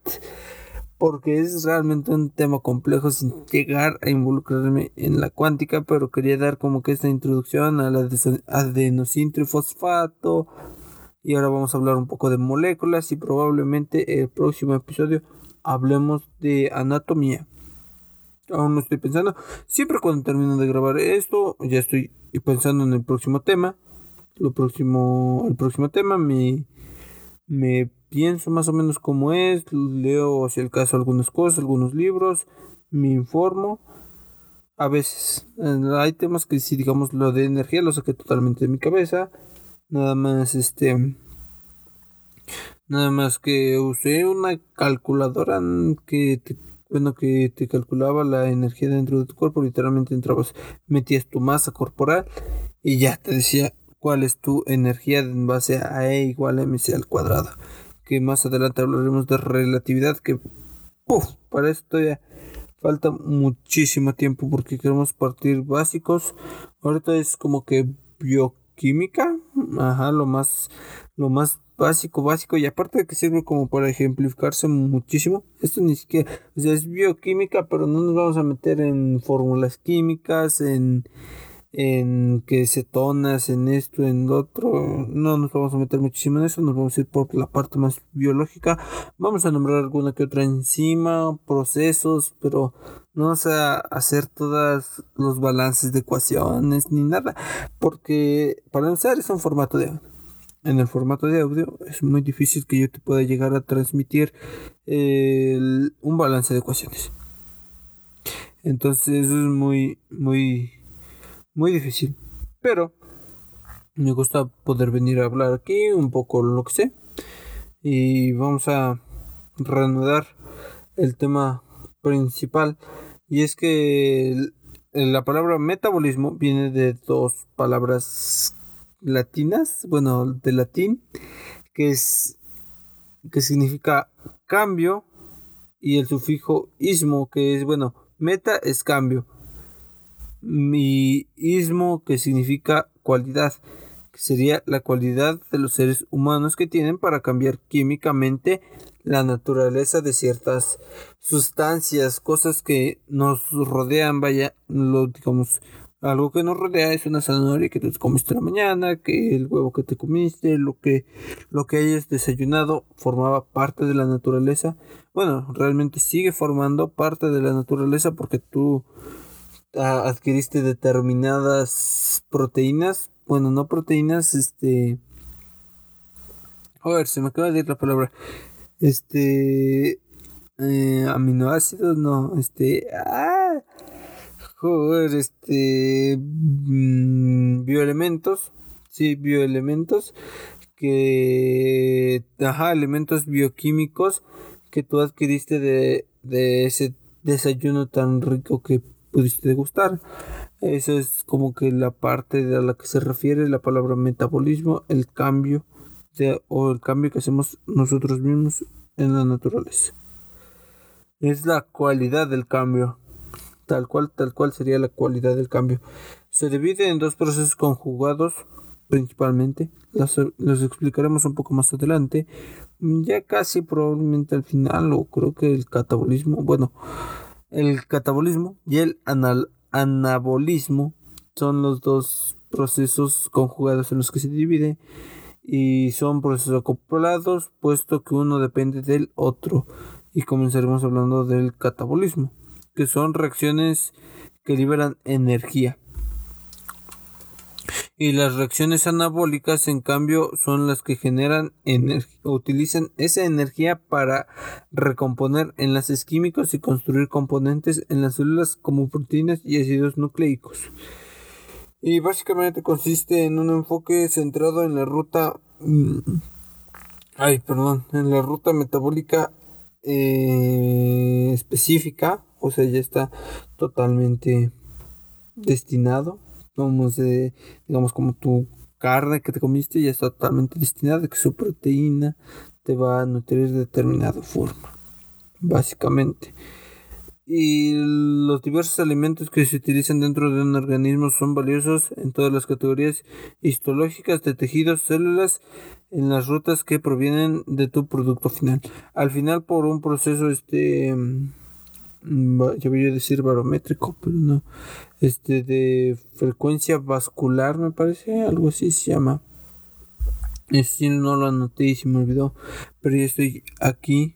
porque es realmente un tema complejo sin llegar a involucrarme en la cuántica, pero quería dar como que esta introducción a la adenosin trifosfato Y ahora vamos a hablar un poco de moléculas y probablemente el próximo episodio hablemos de anatomía. Aún no estoy pensando. Siempre cuando termino de grabar esto, ya estoy pensando en el próximo tema. Lo próximo, el próximo tema me, me pienso más o menos cómo es, leo si el caso algunas cosas, algunos libros, me informo. A veces hay temas que si digamos lo de energía lo saqué totalmente de mi cabeza. Nada más este nada más que usé una calculadora que te, bueno que te calculaba la energía dentro de tu cuerpo, literalmente entrabas, metías tu masa corporal y ya te decía cuál es tu energía en base a E igual a mc al cuadrado. Que más adelante hablaremos de relatividad que para esto ya falta muchísimo tiempo porque queremos partir básicos. Ahorita es como que bioquímica, ajá, lo más, lo más básico, básico, y aparte de que sirve como para ejemplificarse muchísimo, esto ni siquiera, es bioquímica, pero no nos vamos a meter en fórmulas químicas, en en que cetonas, en esto, en lo otro. No nos vamos a meter muchísimo en eso, nos vamos a ir por la parte más biológica. Vamos a nombrar alguna que otra enzima, procesos, pero no vamos a hacer todos los balances de ecuaciones ni nada, porque para usar es un formato de audio. En el formato de audio es muy difícil que yo te pueda llegar a transmitir un balance de ecuaciones. Entonces eso es muy, muy muy difícil. Pero me gusta poder venir a hablar aquí un poco lo que sé. Y vamos a reanudar el tema principal. Y es que la palabra metabolismo viene de dos palabras latinas, bueno, de latín, que es que significa cambio y el sufijo ismo, que es bueno, meta es cambio miismo que significa cualidad, que sería la cualidad de los seres humanos que tienen para cambiar químicamente la naturaleza de ciertas sustancias, cosas que nos rodean, vaya, lo digamos, algo que nos rodea es una zanahoria que te comiste la mañana, que el huevo que te comiste, lo que, lo que hayas desayunado formaba parte de la naturaleza. Bueno, realmente sigue formando parte de la naturaleza porque tú adquiriste determinadas proteínas, bueno, no proteínas, este... A ver, se me acaba de ir la palabra. Este... Eh, aminoácidos, no, este... Ah, joder, este... Mm, bioelementos, sí, bioelementos que... Ajá, elementos bioquímicos que tú adquiriste de, de ese desayuno tan rico que pudiste degustar. Eso es como que la parte a la que se refiere la palabra metabolismo, el cambio o el cambio que hacemos nosotros mismos en la naturaleza. Es la cualidad del cambio. Tal cual, tal cual sería la cualidad del cambio. Se divide en dos procesos conjugados principalmente. Los, los, explicaremos un poco más adelante. Ya casi probablemente al final, o creo que el catabolismo. Bueno, el catabolismo y el anabolismo son los dos procesos conjugados en los que se divide y son procesos acoplados puesto que uno depende del otro. Y comenzaremos hablando del catabolismo que son reacciones que liberan energía y las reacciones anabólicas en cambio son las que generan utilizan esa energía para recomponer enlaces químicos y construir componentes en las células como proteínas y ácidos nucleicos. Y básicamente consiste en un enfoque centrado en la ruta mm, ay, perdón, en la ruta metabólica eh, específica, o sea, ya está totalmente destinado como digamos como tu carne que te comiste ya está totalmente destinada que su proteína te va a nutrir de determinada forma básicamente y los diversos alimentos que se utilizan dentro de un organismo son valiosos en todas las categorías histológicas de tejidos, células, en las rutas que provienen de tu producto final. Al final, por un proceso este yo voy a decir barométrico, pero no, este de frecuencia vascular me parece, algo así se llama. si no lo anoté y se me olvidó, pero ya estoy aquí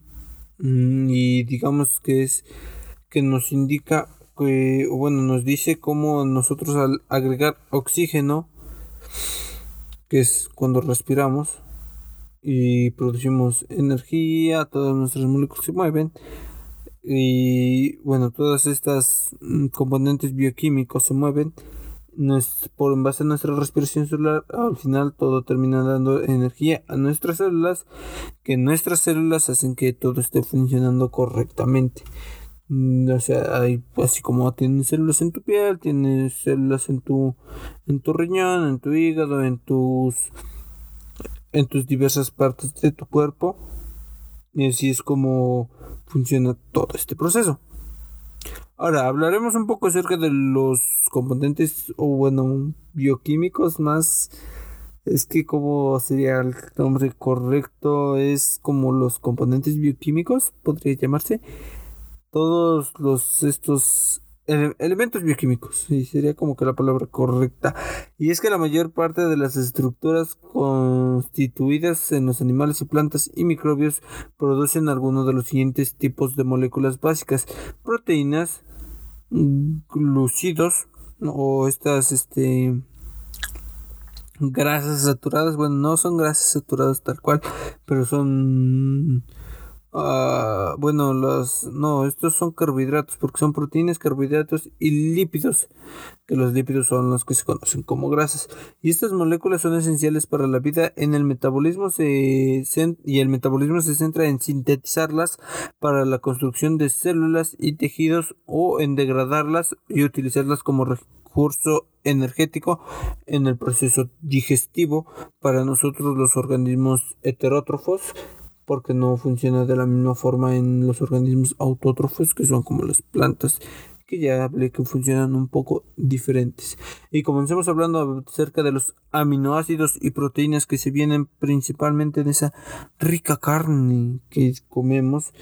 mm, y digamos que es que nos indica que, bueno, nos dice cómo nosotros al agregar oxígeno, que es cuando respiramos y producimos energía, todas nuestras moléculas se mueven y bueno, todas estas mm, componentes bioquímicos se mueven por en base a nuestra respiración celular, al final todo termina dando energía a nuestras células, que nuestras células hacen que todo esté funcionando correctamente. Mm, o sea, hay, así como tienes células en tu piel, tienes células en tu, en tu riñón, en tu hígado, en tus, en tus diversas partes de tu cuerpo. Y así es como funciona todo este proceso. Ahora hablaremos un poco acerca de los componentes o bueno bioquímicos más es que como sería el nombre correcto es como los componentes bioquímicos podría llamarse todos los estos elementos bioquímicos, y sería como que la palabra correcta. Y es que la mayor parte de las estructuras constituidas en los animales y plantas y microbios producen algunos de los siguientes tipos de moléculas básicas: proteínas, glucidos o estas este grasas saturadas, bueno, no son grasas saturadas tal cual, pero son Ah, bueno, los no, estos son carbohidratos porque son proteínas, carbohidratos y lípidos, que los lípidos son los que se conocen como grasas. Y estas moléculas son esenciales para la vida en el metabolismo se, y el metabolismo se centra en sintetizarlas para la construcción de células y tejidos o en degradarlas y utilizarlas como recurso energético en el proceso digestivo para nosotros los organismos heterótrofos porque no funciona de la misma forma en los organismos autótrofos que son como las plantas que ya hablé que funcionan un poco diferentes. Y comencemos hablando acerca de los aminoácidos y proteínas que se vienen principalmente de esa rica carne que comemos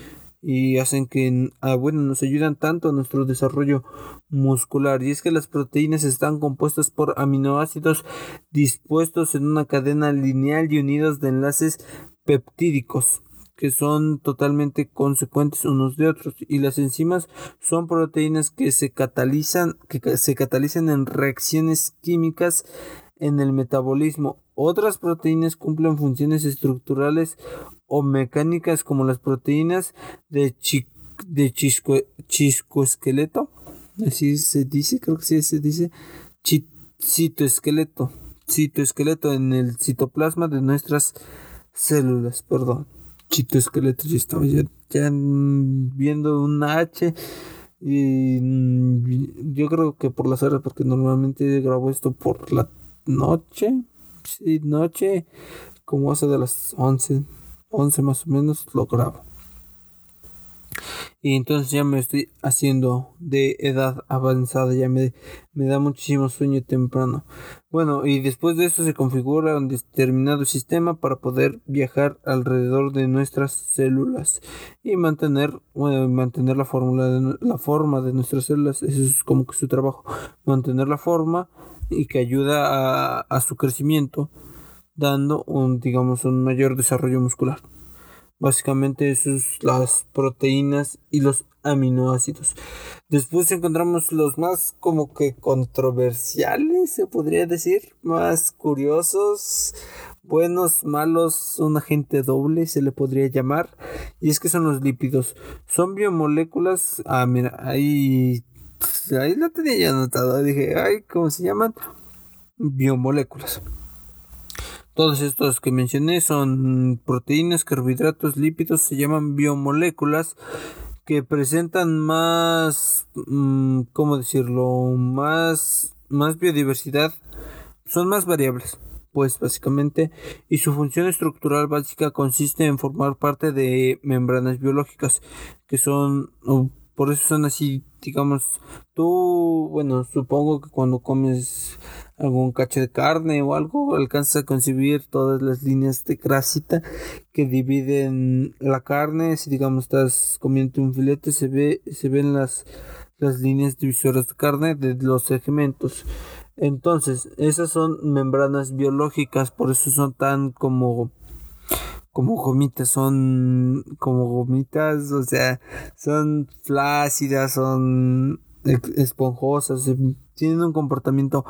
y hacen que ah, bueno, nos ayudan tanto a nuestro desarrollo muscular. Y es que las proteínas están compuestas por aminoácidos dispuestos en una cadena lineal y unidos de enlaces peptídicos que son totalmente consecuentes unos de otros y las enzimas son proteínas que se catalizan que se catalizan en reacciones químicas en el metabolismo. Otras proteínas cumplen funciones estructurales o mecánicas como las proteínas de, de chisco, chiscoesqueleto. Así se dice, creo que sí se dice citoesqueleto. Citoesqueleto en el citoplasma de nuestras células, perdón. Citoesqueleto, yo estaba ya, viendo una H y mm, yo creo que por las horas, porque normalmente grabo esto por la noche, sí, noche, como hace de las 11, 11 más o menos, lo grabo y entonces ya me estoy haciendo de edad avanzada, ya me, me da muchísimo sueño temprano. Bueno, y después de eso se configura un determinado sistema para poder viajar alrededor de nuestras células y mantener, mantener la, fórmula la forma de nuestras células, eso es como que su trabajo, mantener la forma y que ayuda a, a su crecimiento, dando un, digamos, un mayor desarrollo muscular. Básicamente esos las proteínas y los aminoácidos. Después encontramos los más como que controversiales, se podría decir, más curiosos, buenos, malos, un agente doble se le podría llamar. Y es que son los lípidos. Son biomoléculas. Ah, mira, ahí, ahí lo tenía ya anotado. Dije, ay, ¿cómo se llaman? Biomoléculas. Todos estos que mencioné son proteínas, carbohidratos, lípidos, se llaman biomoléculas que presentan más, mm, ¿cómo decirlo? Más, más biodiversidad, son más variables, pues básicamente, y su función estructural básica consiste en formar parte de membranas biológicas, que son, por eso son así, digamos, tú, bueno, supongo que cuando comes algún cacho de carne o algo, alcanzas a concebir todas las líneas de grasita que dividen la carne. Si digamos estás comiendo un filete, se ve, se ven las, las líneas divisoras de carne de los segmentos. Entonces, esas son membranas biológicas, por eso son tan como como gomitas, son como gomitas, o sea, son flácidas, son esponjosas, em, tienen un comportamiento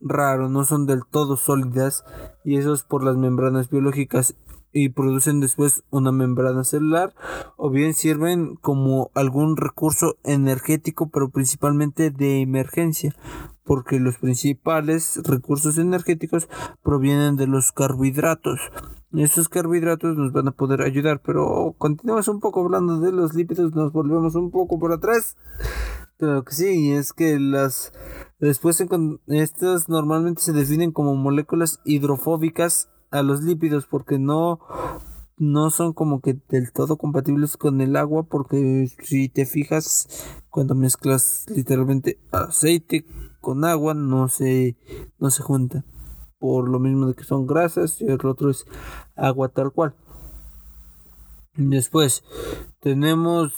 raro, no son del todo sólidas y eso es por las membranas biológicas y producen después una membrana celular o bien sirven como algún recurso energético pero principalmente de emergencia porque los principales recursos energéticos provienen de los carbohidratos. Esos carbohidratos nos van a poder ayudar pero continuamos un poco hablando de los lípidos nos volvemos un poco por atrás. Claro que sí, es que las después estas normalmente se definen como moléculas hidrofóbicas a los lípidos porque no no son como que del todo compatibles con el agua porque si te fijas cuando mezclas literalmente aceite con agua no se no se juntan por lo mismo de que son grasas y el otro es agua tal cual después tenemos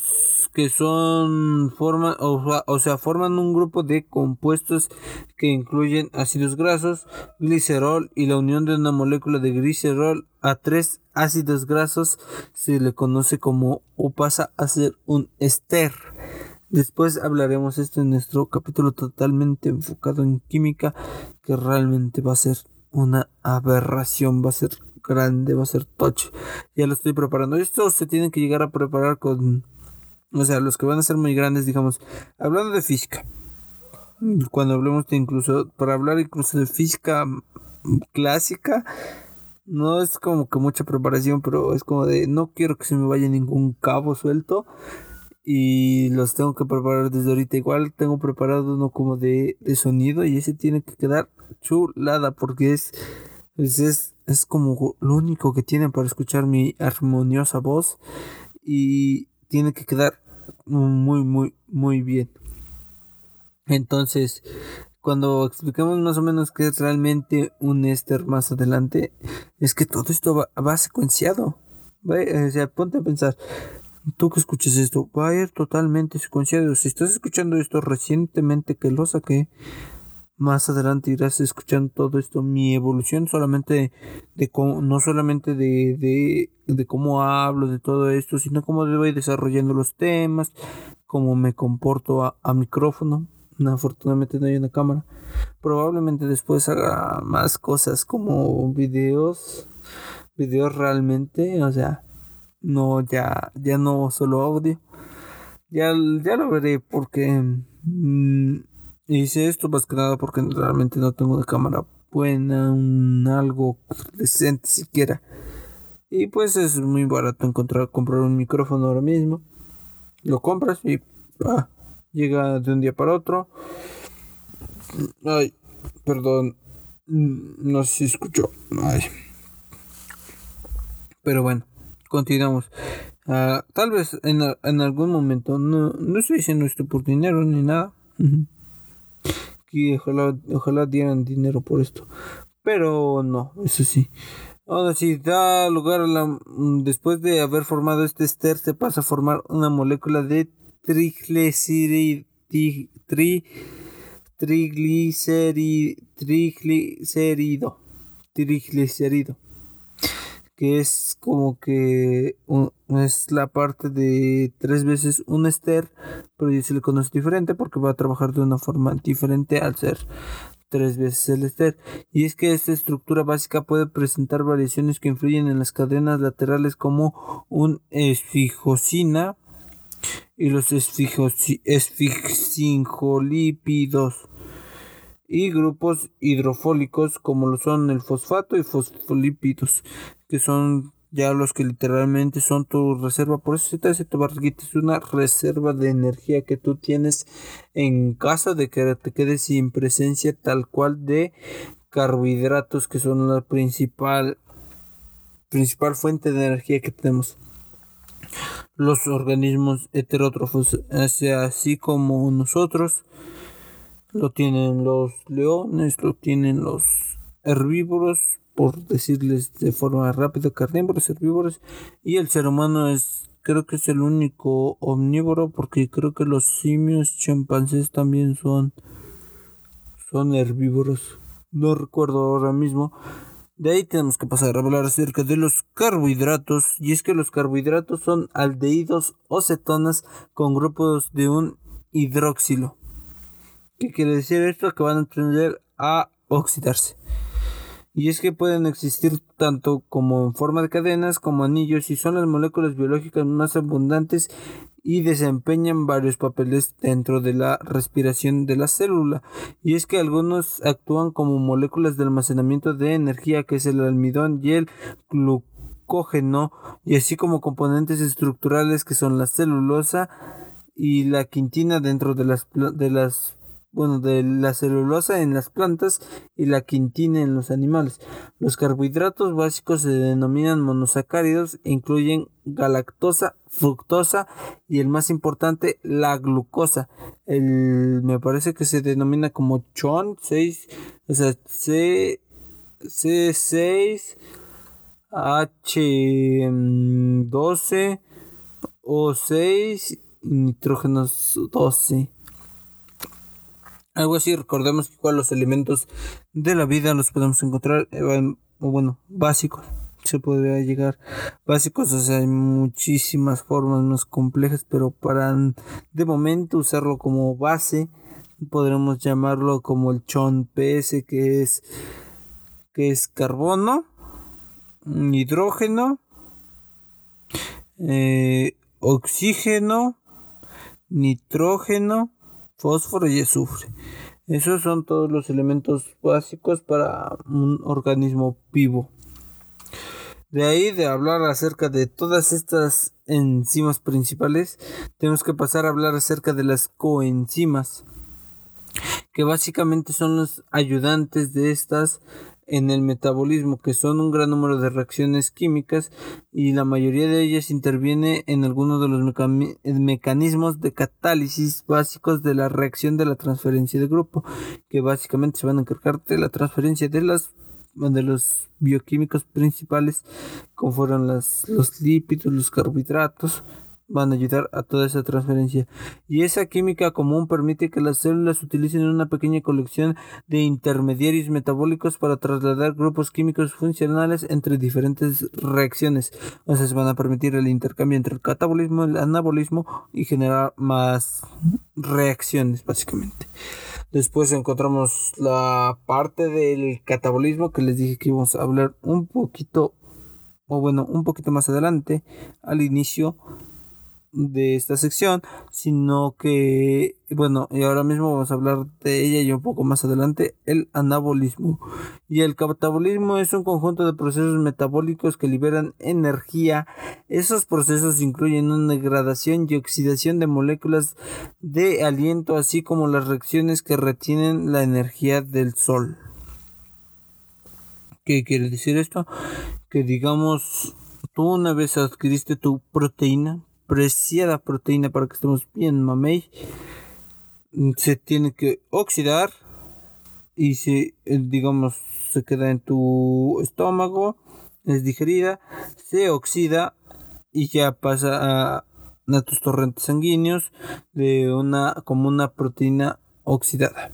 que son o, sea forman un grupo de compuestos que incluyen ácidos grasos, glicerol y la unión de una molécula de glicerol a tres ácidos grasos se le conoce como o pasa a ser un ester. Después hablaremos esto en nuestro capítulo totalmente enfocado en química que realmente va a ser una aberración, va a ser grande, va a ser touch. Ya lo estoy preparando. Esto se tiene que llegar a preparar con o sea, los que van a ser muy grandes, digamos, hablando de física. Cuando hablemos de incluso, para hablar incluso de física clásica, no es como que mucha preparación, pero es como de no quiero que se me vaya ningún cabo suelto y los tengo que preparar desde ahorita. Igual tengo preparado uno como de, de sonido y ese tiene que quedar chulada porque es, es, es, es como lo único que tienen para escuchar mi armoniosa voz y tiene que quedar muy, muy, muy bien. Entonces, cuando explicamos más o menos qué es realmente un éster más adelante, es que todo esto va, secuenciado. O sea, ponte a pensar, tú que escuches esto, va a ir totalmente secuenciado. Si estás escuchando esto recientemente que lo saqué, más adelante irás escuchando todo esto, mi evolución solamente de, cómo, no solamente de, de, de, cómo hablo, de todo esto, sino cómo voy desarrollando los temas, cómo me comporto a, a micrófono. Afortunadamente no hay una cámara. Probablemente después haga más cosas como videos, videos realmente, o sea, no ya, ya no solo audio. Ya, ya lo veré porque... Mm, Hice esto más que nada porque realmente no tengo una cámara buena, un algo decente siquiera. Y pues es muy barato encontrar comprar un micrófono ahora mismo. Lo compras y llega de un día para otro. Ay, perdón. No sé si escuchó. Ay. Pero bueno, continuamos. Ah, tal vez en, en, algún momento, no, no estoy diciendo esto por dinero ni nada ojalá, ojalá dieran dinero por esto. Pero no, eso sí. Ahora sí, da lugar a la... Después de haber formado este ester, se pasa a formar una molécula de triglicérido. Tri, triglicérido. Triglicérido que es como que es la parte de tres veces un ester, pero ya se le conoce diferente porque va a trabajar de una forma diferente al ser tres veces el ester. Y es que esta estructura básica puede presentar variaciones que influyen en las cadenas laterales como un esfigosina y los esfingolípidos y grupos hidrofólicos como lo son el fosfato y fosfolípidos que son ya los que literalmente son tu reserva. Por eso se te hace tu barriguita, es una reserva de energía que tú tienes en casa de que te quedes sin presencia tal cual de carbohidratos que son la principal principal fuente de energía que tenemos los organismos heterótrofos así como nosotros lo tienen los leones lo tienen los herbívoros por decirles de forma rápida, carnívoros, herbívoros, y el ser humano es, creo que es el único omnívoro, porque creo que los simios chimpancés también son, son herbívoros. No recuerdo ahora mismo. De ahí tenemos que pasar a hablar acerca de los carbohidratos. Y es que los carbohidratos son aldehídos o cetonas con grupos de un hidróxilo. ¿Qué quiere decir esto? Que van a tender a oxidarse. Y es que pueden existir tanto como en forma de cadenas como anillos y son las moléculas biológicas más abundantes y desempeñan varios papeles dentro de la respiración de la célula. Y es que algunos actúan como moléculas de almacenamiento de energía que es el almidón y el glucógeno y así como componentes estructurales que son la celulosa y la quintina dentro de las, de las bueno, de la celulosa en las plantas y la quintina en los animales. Los carbohidratos básicos se denominan monosacáridos e incluyen galactosa, fructosa y el más importante, la glucosa. El, me parece que se denomina como chon 6, o sea, C, C6, H12 o 6 nitrógenos 12. Algo así, recordemos que igual los elementos de la vida los podemos encontrar, eh, bueno, básicos. Se podría llegar básicos, o sea, hay muchísimas formas más complejas, pero para de momento usarlo como base, podremos llamarlo como el chon PS, que es que es carbono, hidrógeno, eh, oxígeno, nitrógeno, fósforo y azufre. Esos son todos los elementos básicos para un organismo vivo. De ahí de hablar acerca de todas estas enzimas principales, tenemos que pasar a hablar acerca de las coenzimas, que básicamente son los ayudantes de estas en el metabolismo, que son un gran número de reacciones químicas y la mayoría de ellas interviene en algunos de los mecanismos de catálisis básicos de la reacción de la transferencia de grupo, que básicamente se van a encargar de la transferencia de las de los bioquímicos principales, como fueron las, los lípidos, los carbohidratos, van a ayudar a toda esa transferencia. Y esa química común permite que las células utilicen una pequeña colección de intermediarios metabólicos para trasladar grupos químicos funcionales entre diferentes reacciones. Se van a permitir el intercambio entre el catabolismo, el anabolismo y generar más reacciones, básicamente. Después encontramos la parte del catabolismo que les dije que íbamos a hablar un poquito, o bueno, un poquito más adelante, al inicio de esta sección, sino que, bueno, y ahora mismo vamos a hablar de ella y un poco más adelante, el anabolismo. Y el catabolismo es un conjunto de procesos metabólicos que liberan energía. Esos procesos incluyen una degradación y oxidación de moléculas de aliento, así como las reacciones que retienen la energía del sol. ¿Qué quiere decir esto? Que digamos, tú una vez adquiriste tu proteína, preciada proteína para que estemos bien mamey. Se tiene que oxidar y se eh, digamos se queda en tu estómago es digerida se oxida y ya pasa a, a tus torrentes sanguíneos de una como una proteína oxidada.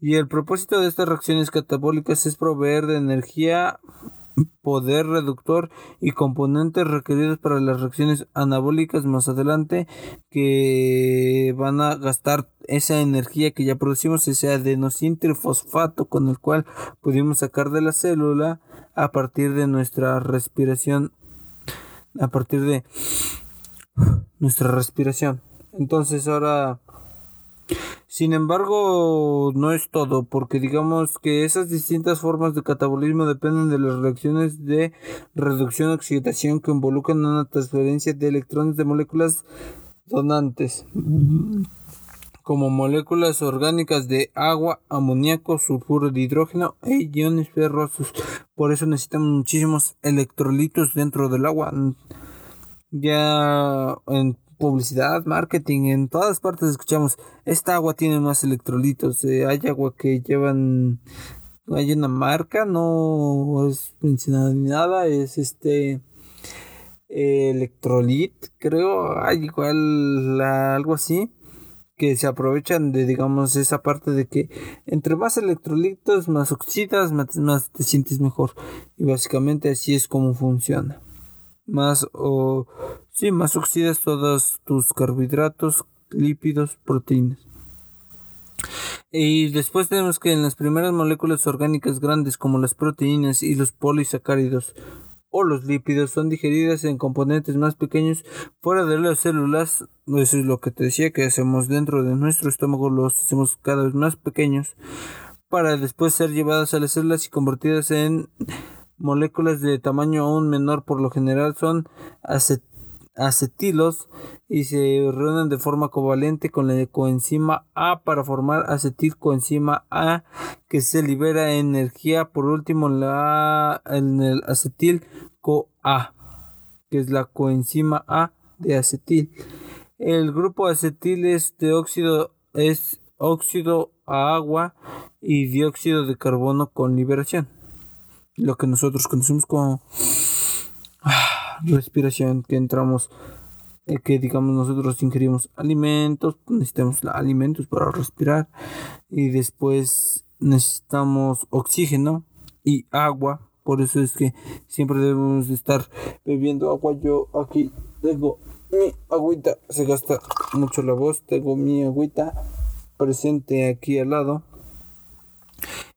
Y el propósito de estas reacciones catabólicas es proveer de energía poder reductor y componentes requeridos para las reacciones anabólicas más adelante que van a gastar esa energía que ya producimos, ese adenosintrifosfato con el cual pudimos sacar de la célula a partir de nuestra respiración, a partir de nuestra respiración. Entonces ahora sin embargo, no es todo, porque digamos que esas distintas formas de catabolismo dependen de las reacciones de reducción oxidación que involucran una transferencia de electrones de moléculas donantes, como moléculas orgánicas de agua, amoníaco, sulfuro de hidrógeno e iones ferrosos. Por eso necesitamos muchísimos electrolitos dentro del agua. Ya en publicidad, marketing, en todas partes escuchamos, esta agua tiene más electrolitos, eh, hay agua que llevan, hay una marca, no es mencionada ni nada, es este electrolit, creo, hay igual algo así, que se aprovechan de, digamos, esa parte de que entre más electrolitos, más oxidas, más, te sientes mejor. Y básicamente así es como funciona. Más o sí, más oxidas todos tus carbohidratos, lípidos, proteínas. Y después tenemos que en las primeras moléculas orgánicas grandes como las proteínas y los polisacáridos o los lípidos son digeridas en componentes más pequeños fuera de las células. Eso es lo que te decía que hacemos dentro de nuestro estómago, los hacemos cada vez más pequeños para después ser llevadas a las células y convertidas en moléculas de tamaño aún menor. Por lo general son acetilos y se reúnen de forma covalente con la coenzima A para formar acetilcoenzima A que se libera energía. Por último, la, en el acetil CoA, que es la coenzima A de acetil. El grupo acetil es de óxido, es óxido a agua y dióxido de carbono con liberación. Lo que nosotros conocemos como respiración, que entramos, eh, que digamos nosotros ingerimos alimentos, necesitamos alimentos para respirar y después necesitamos oxígeno y agua por eso es que siempre debemos estar bebiendo agua. Yo aquí tengo mi agüita. Se gasta mucho la voz. Tengo mi agüita presente aquí al lado.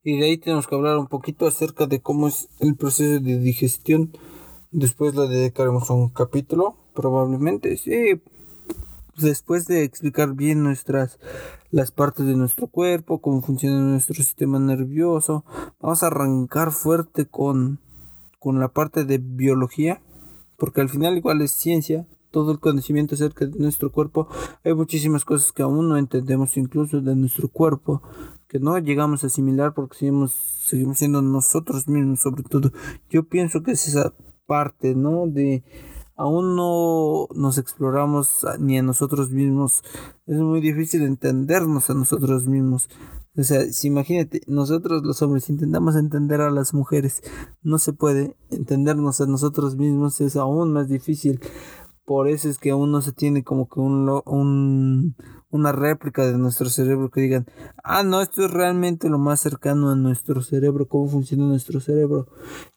Y de ahí tenemos que hablar un poquito acerca de cómo es el proceso de digestión. Después le dedicaremos un capítulo, probablemente. Sí, después de explicar bien nuestras las partes de nuestro cuerpo, cómo funciona nuestro sistema nervioso, vamos a arrancar fuerte con, con la parte de biología, porque al final igual es ciencia, todo el conocimiento acerca de nuestro cuerpo, hay muchísimas cosas que aún no entendemos incluso de nuestro cuerpo, que no llegamos a asimilar porque seguimos, seguimos siendo nosotros mismos sobre todo. Yo pienso que es esa parte, ¿no? De aún no nos exploramos ni a nosotros mismos. Es muy difícil entendernos a nosotros mismos. O sea, si imagínate, nosotros los hombres intentamos entender a las mujeres, no se puede entendernos a nosotros mismos, es aún más difícil. Por eso es que aún no se tiene como que un, un, una réplica de nuestro cerebro que digan, ah, no, esto es realmente lo más cercano a nuestro cerebro, cómo funciona nuestro cerebro.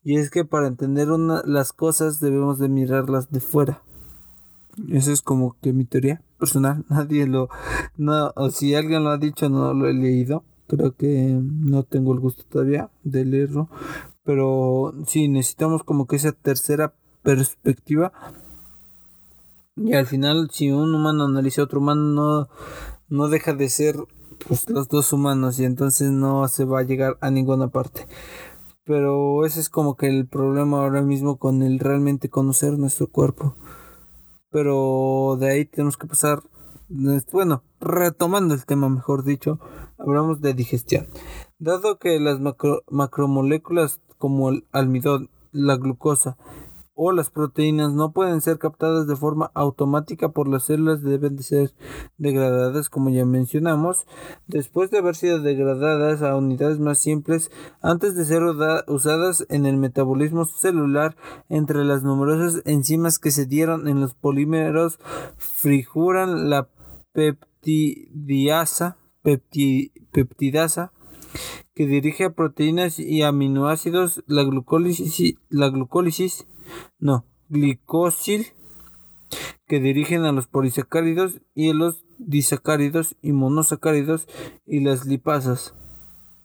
Y es que para entender una, las cosas debemos de mirarlas de fuera. Esa es como que mi teoría personal. Nadie lo... No, o si alguien lo ha dicho, no lo he leído. Creo que no tengo el gusto todavía de leerlo. Pero sí, necesitamos como que esa tercera perspectiva y al final, si un humano analiza a otro humano, no, no deja de ser pues, los dos humanos y entonces no se va a llegar a ninguna parte. Pero ese es como que el problema ahora mismo con el realmente conocer nuestro cuerpo. Pero de ahí tenemos que pasar, bueno, retomando el tema, mejor dicho, hablamos de digestión. Dado que las macro, macromoléculas como el almidón, la glucosa, o las proteínas no pueden ser captadas de forma automática por las células, deben de ser degradadas como ya mencionamos, después de haber sido degradadas a unidades más simples antes de ser usadas en el metabolismo celular entre las numerosas enzimas que se dieron en los polímeros frijuran la peptidasa que dirige a proteínas y aminoácidos, la la glucólisis no, glicosil, que dirigen a los polisacáridos y a los disacáridos y monosacáridos y las lipasas.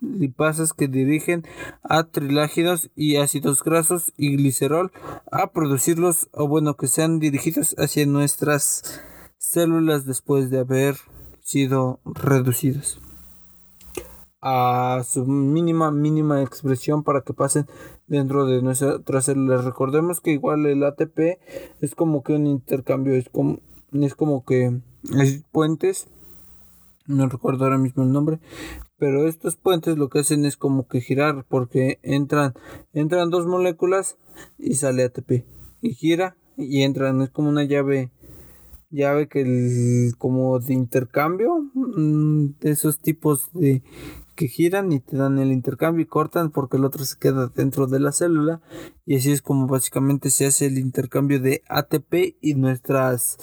Lipasas que dirigen a trilágidos y ácidos grasos y glicerol a producirlos o bueno que sean dirigidos hacia nuestras células después de haber sido reducidos a su mínima mínima expresión para que pasen dentro de nuestras células. Recordemos que igual el ATP es como que un intercambio, es como, es como que es puentes, no recuerdo ahora mismo el nombre, pero estos puentes lo que hacen es como que girar porque entran entran dos moléculas y sale ATP y gira y entran, es como una llave llave que como de intercambio mm, de esos tipos de que giran y te dan el intercambio y cortan porque el otro se queda dentro de la célula y así es como básicamente se hace el intercambio de ATP y nuestras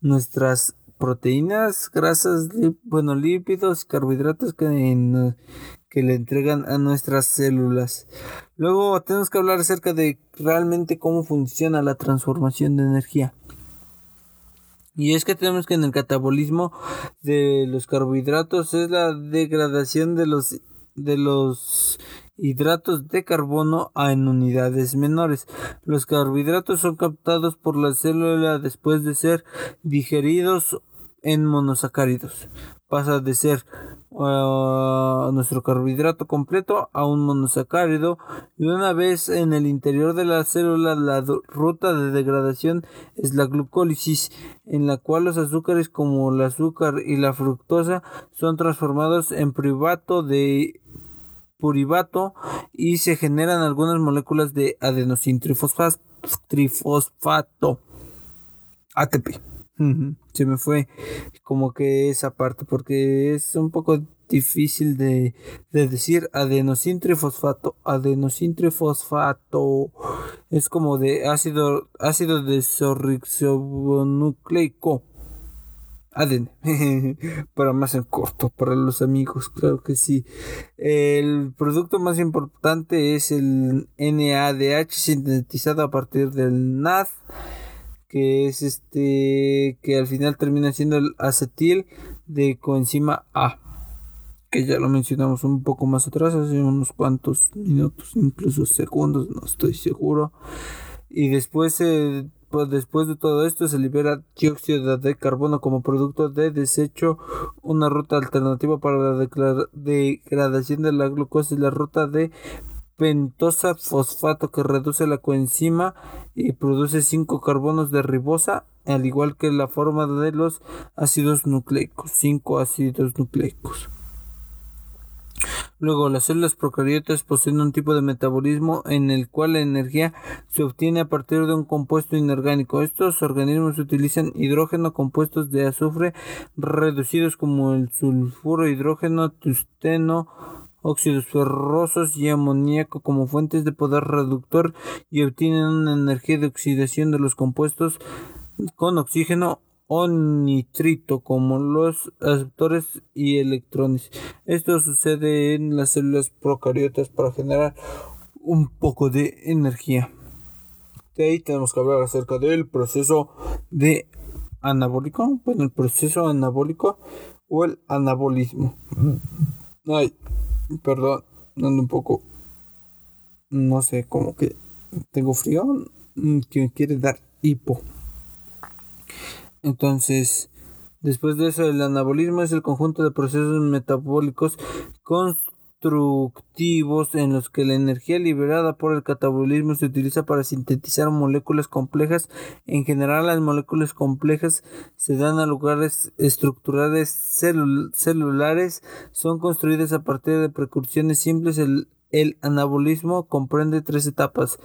nuestras proteínas, grasas, bueno, lípidos, carbohidratos que, que le entregan a nuestras células. Luego tenemos que hablar acerca de realmente cómo funciona la transformación de energía. Y es que tenemos que en el catabolismo de los carbohidratos es la degradación de los de los hidratos de carbono en unidades menores. Los carbohidratos son captados por la célula después de ser digeridos en monosacáridos. Pasa de ser uh, nuestro carbohidrato completo a un monosacárido y una vez en el interior de la célula la ruta de degradación es la glucólisis en la cual los azúcares como el azúcar y la fructosa son transformados en privato de puribato y se generan algunas moléculas de adenosintrifosfato ATP. Se me fue como que esa parte porque es un poco difícil de, decir adenosintrifosfato adenosintrifosfato es como de ácido ácido desorribonucleico ADN, para más en corto, para los amigos, claro que sí. El producto más importante es el NADH sintetizado a partir del NAD, que es este, que al final termina siendo el acetil de coenzima A, que ya lo mencionamos un poco más atrás, hace unos cuantos minutos, incluso segundos, no estoy seguro. Y después se pues después de todo esto se libera dióxido de carbono como producto de desecho. Una ruta alternativa para la degradación de la glucosa y la ruta de pentosa fosfato que reduce la coenzima y produce 5 carbonos de ribosa, al igual que la forma de los ácidos nucleicos, 5 ácidos nucleicos. Luego, las células procariotas poseen un tipo de metabolismo en el cual la energía se obtiene a partir de un compuesto inorgánico. Estos organismos utilizan hidrógeno, compuestos de azufre reducidos como el sulfuro, hidrógeno, tusteno, óxidos ferrosos y amoníaco como fuentes de poder reductor y obtienen una energía de oxidación de los compuestos con oxígeno o nitrito como los aceptores y electrones. Esto sucede en las células procariotas para generar un poco de energía. De ahí tenemos que hablar acerca del proceso de anabólico, bueno, el proceso anabólico o el anabolismo. Ay, perdón, ando un poco, no sé, como que tengo frío, mm, que me quiere dar hipo. Entonces, después de eso, el anabolismo es el conjunto de procesos metabólicos constructivos en los que la energía liberada por el catabolismo se utiliza para sintetizar moléculas complejas. En general, las moléculas complejas se dan a lugares estructurales celulares, son construidas a partir de precursiones simples. El, anabolismo comprende tres etapas.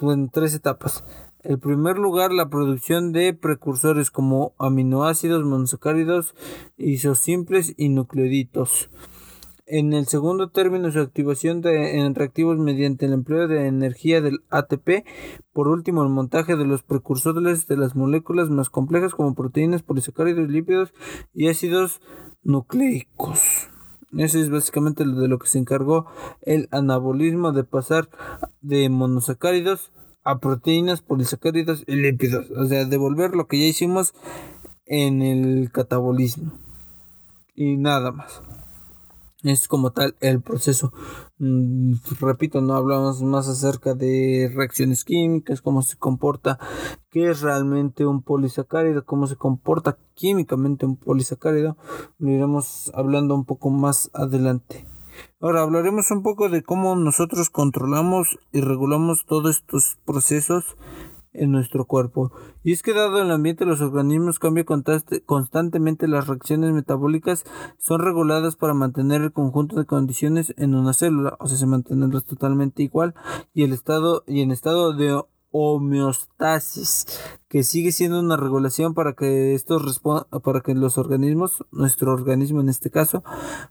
En tres etapas. En primer lugar, la producción de precursores como aminoácidos, monosacáridos, isosimples y nucleoditos. En el segundo término, su activación de, en reactivos mediante el empleo de energía del ATP. Por último, el montaje de los precursores de las moléculas más complejas como proteínas, polisacáridos, lípidos y ácidos nucleicos. Eso es básicamente de lo que se encargó el anabolismo de pasar de monosacáridos a proteínas, polisacáridos y lípidos. O sea, devolver lo que ya hicimos en el catabolismo. Y nada más. Es como tal el proceso. Mm, repito, no hablamos más acerca de reacciones químicas, cómo se comporta, qué es realmente un polisacárido, cómo se comporta químicamente un polisacárido. Lo iremos hablando un poco más adelante. Ahora hablaremos un poco de cómo nosotros controlamos y regulamos todos estos procesos en nuestro cuerpo. Y es que dado el ambiente los organismos cambian constantemente las reacciones metabólicas son reguladas para mantener el conjunto de condiciones en una célula, o sea, se mantenerlas totalmente igual y el estado y en estado de homeostasis, que sigue siendo una regulación para que estos para que los organismos, nuestro organismo en este caso,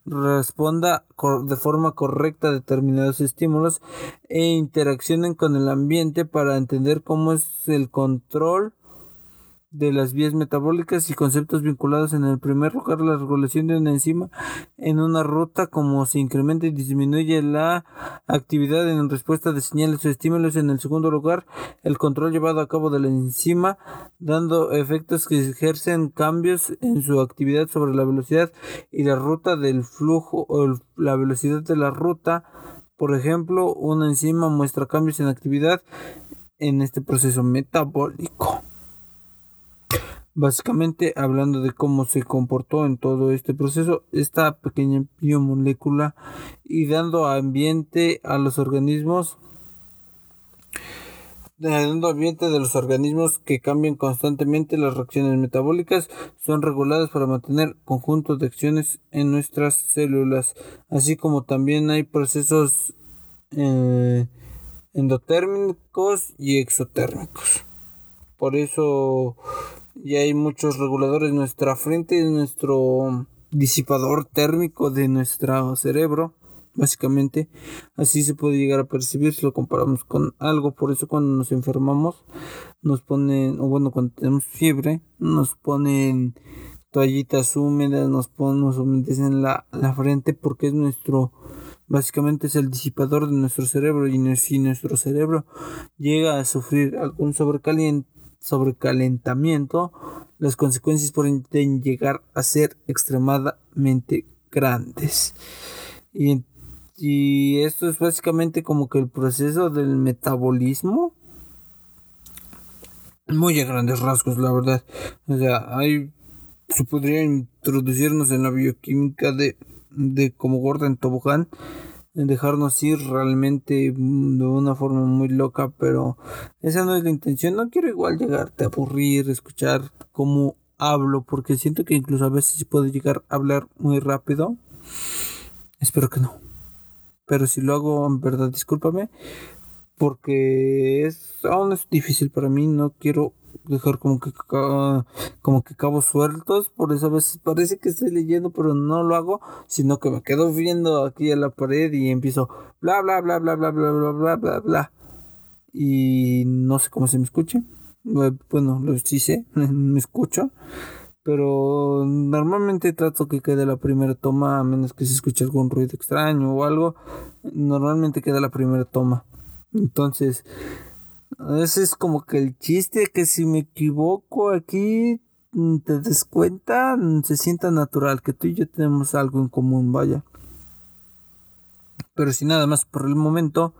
responda de forma correcta a determinados estímulos e interaccionen con el ambiente para entender cómo es el control de las vías metabólicas y conceptos vinculados en el primer lugar la regulación de una enzima en una ruta como se incrementa y disminuye la actividad en respuesta de señales o estímulos. En el segundo lugar el control llevado a cabo de la enzima dando efectos que ejercen cambios en su actividad sobre la velocidad y la ruta del flujo o la velocidad de la ruta. Por ejemplo una enzima muestra cambios en actividad en este proceso metabólico Básicamente hablando de cómo se comportó en todo este proceso esta pequeña biomolécula y dando ambiente a los organismos dando ambiente de los organismos que cambian constantemente las reacciones metabólicas son reguladas para mantener conjuntos de acciones en nuestras células. Así como también hay procesos eh, endotérmicos y exotérmicos. Por eso y hay muchos reguladores. Nuestra frente es nuestro disipador térmico de nuestro cerebro, básicamente. Así se puede llegar a percibir si lo comparamos con algo. Por eso cuando nos enfermamos, nos ponen, o bueno, cuando tenemos fiebre, nos ponen toallitas húmedas, nos ponen, nos humedecen la, la frente porque es nuestro básicamente es el disipador de nuestro cerebro y si nuestro cerebro llega a sufrir algún sobrecaliente sobrecalentamiento, las consecuencias pueden llegar a ser extremadamente grandes. Y, esto es básicamente como que el proceso del metabolismo. Muy a grandes rasgos, la verdad. O sea, hay, se podría introducirnos en la bioquímica de, de como Gordon Tobogán dejarnos ir realmente mm, de una forma muy loca, pero esa no es la intención. No quiero igual llegarte a aburrir, escuchar cómo hablo, porque siento que incluso a veces puedo llegar a hablar muy rápido. Espero que no. Pero si lo hago, en verdad, discúlpame, porque es aún es difícil para mí. No quiero dejar como que como que cabos sueltos por eso a veces parece que estoy leyendo pero no lo hago sino que me quedo viendo aquí a la pared y empiezo bla bla bla bla bla bla bla bla bla bla. Y no sé cómo se me escuche. Bueno lo sí sé me escucho pero normalmente trato que quede la primera toma a menos que se escuche algún ruido extraño o algo normalmente queda la primera toma. Entonces ese es como que el chiste que si me equivoco aquí mm, te des cuenta, mm, se sienta natural que tú y yo tenemos algo en común, vaya. Pero si nada más por el momento,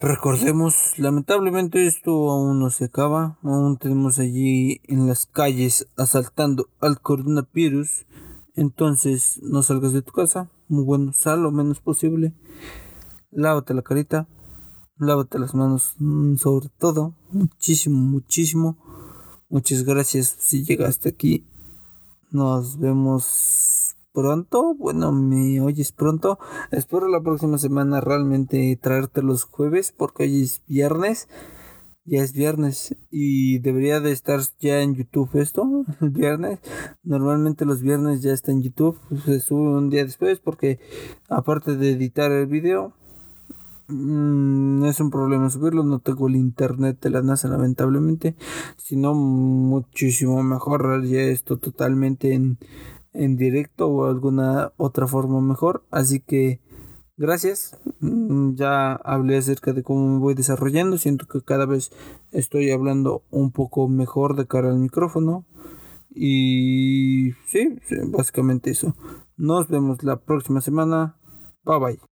recordemos, lamentablemente esto aún no se acaba, aún tenemos allí en las calles asaltando al coronavirus. Entonces no salgas de tu casa, muy bueno, sal lo menos posible, lávate la carita, lávate las manos mm, sobre todo, muchísimo, muchísimo. Muchas gracias si llegaste aquí. Nos vemos pronto. Bueno, me oyes pronto. Espero la próxima semana realmente traerte los jueves porque hoy es viernes. Ya es viernes y debería de estar ya en YouTube esto, el viernes. Normalmente los viernes ya está en YouTube, se sube un día después porque aparte de editar el video, Mm, es un problema subirlo, no tengo el internet de la NASA lamentablemente, sino muchísimo mejor ya esto totalmente en, en directo o alguna otra forma mejor, así que gracias, mm, ya hablé acerca de cómo me voy desarrollando, siento que cada vez estoy hablando un poco mejor de cara al micrófono y sí básicamente eso, nos vemos la próxima semana, bye bye.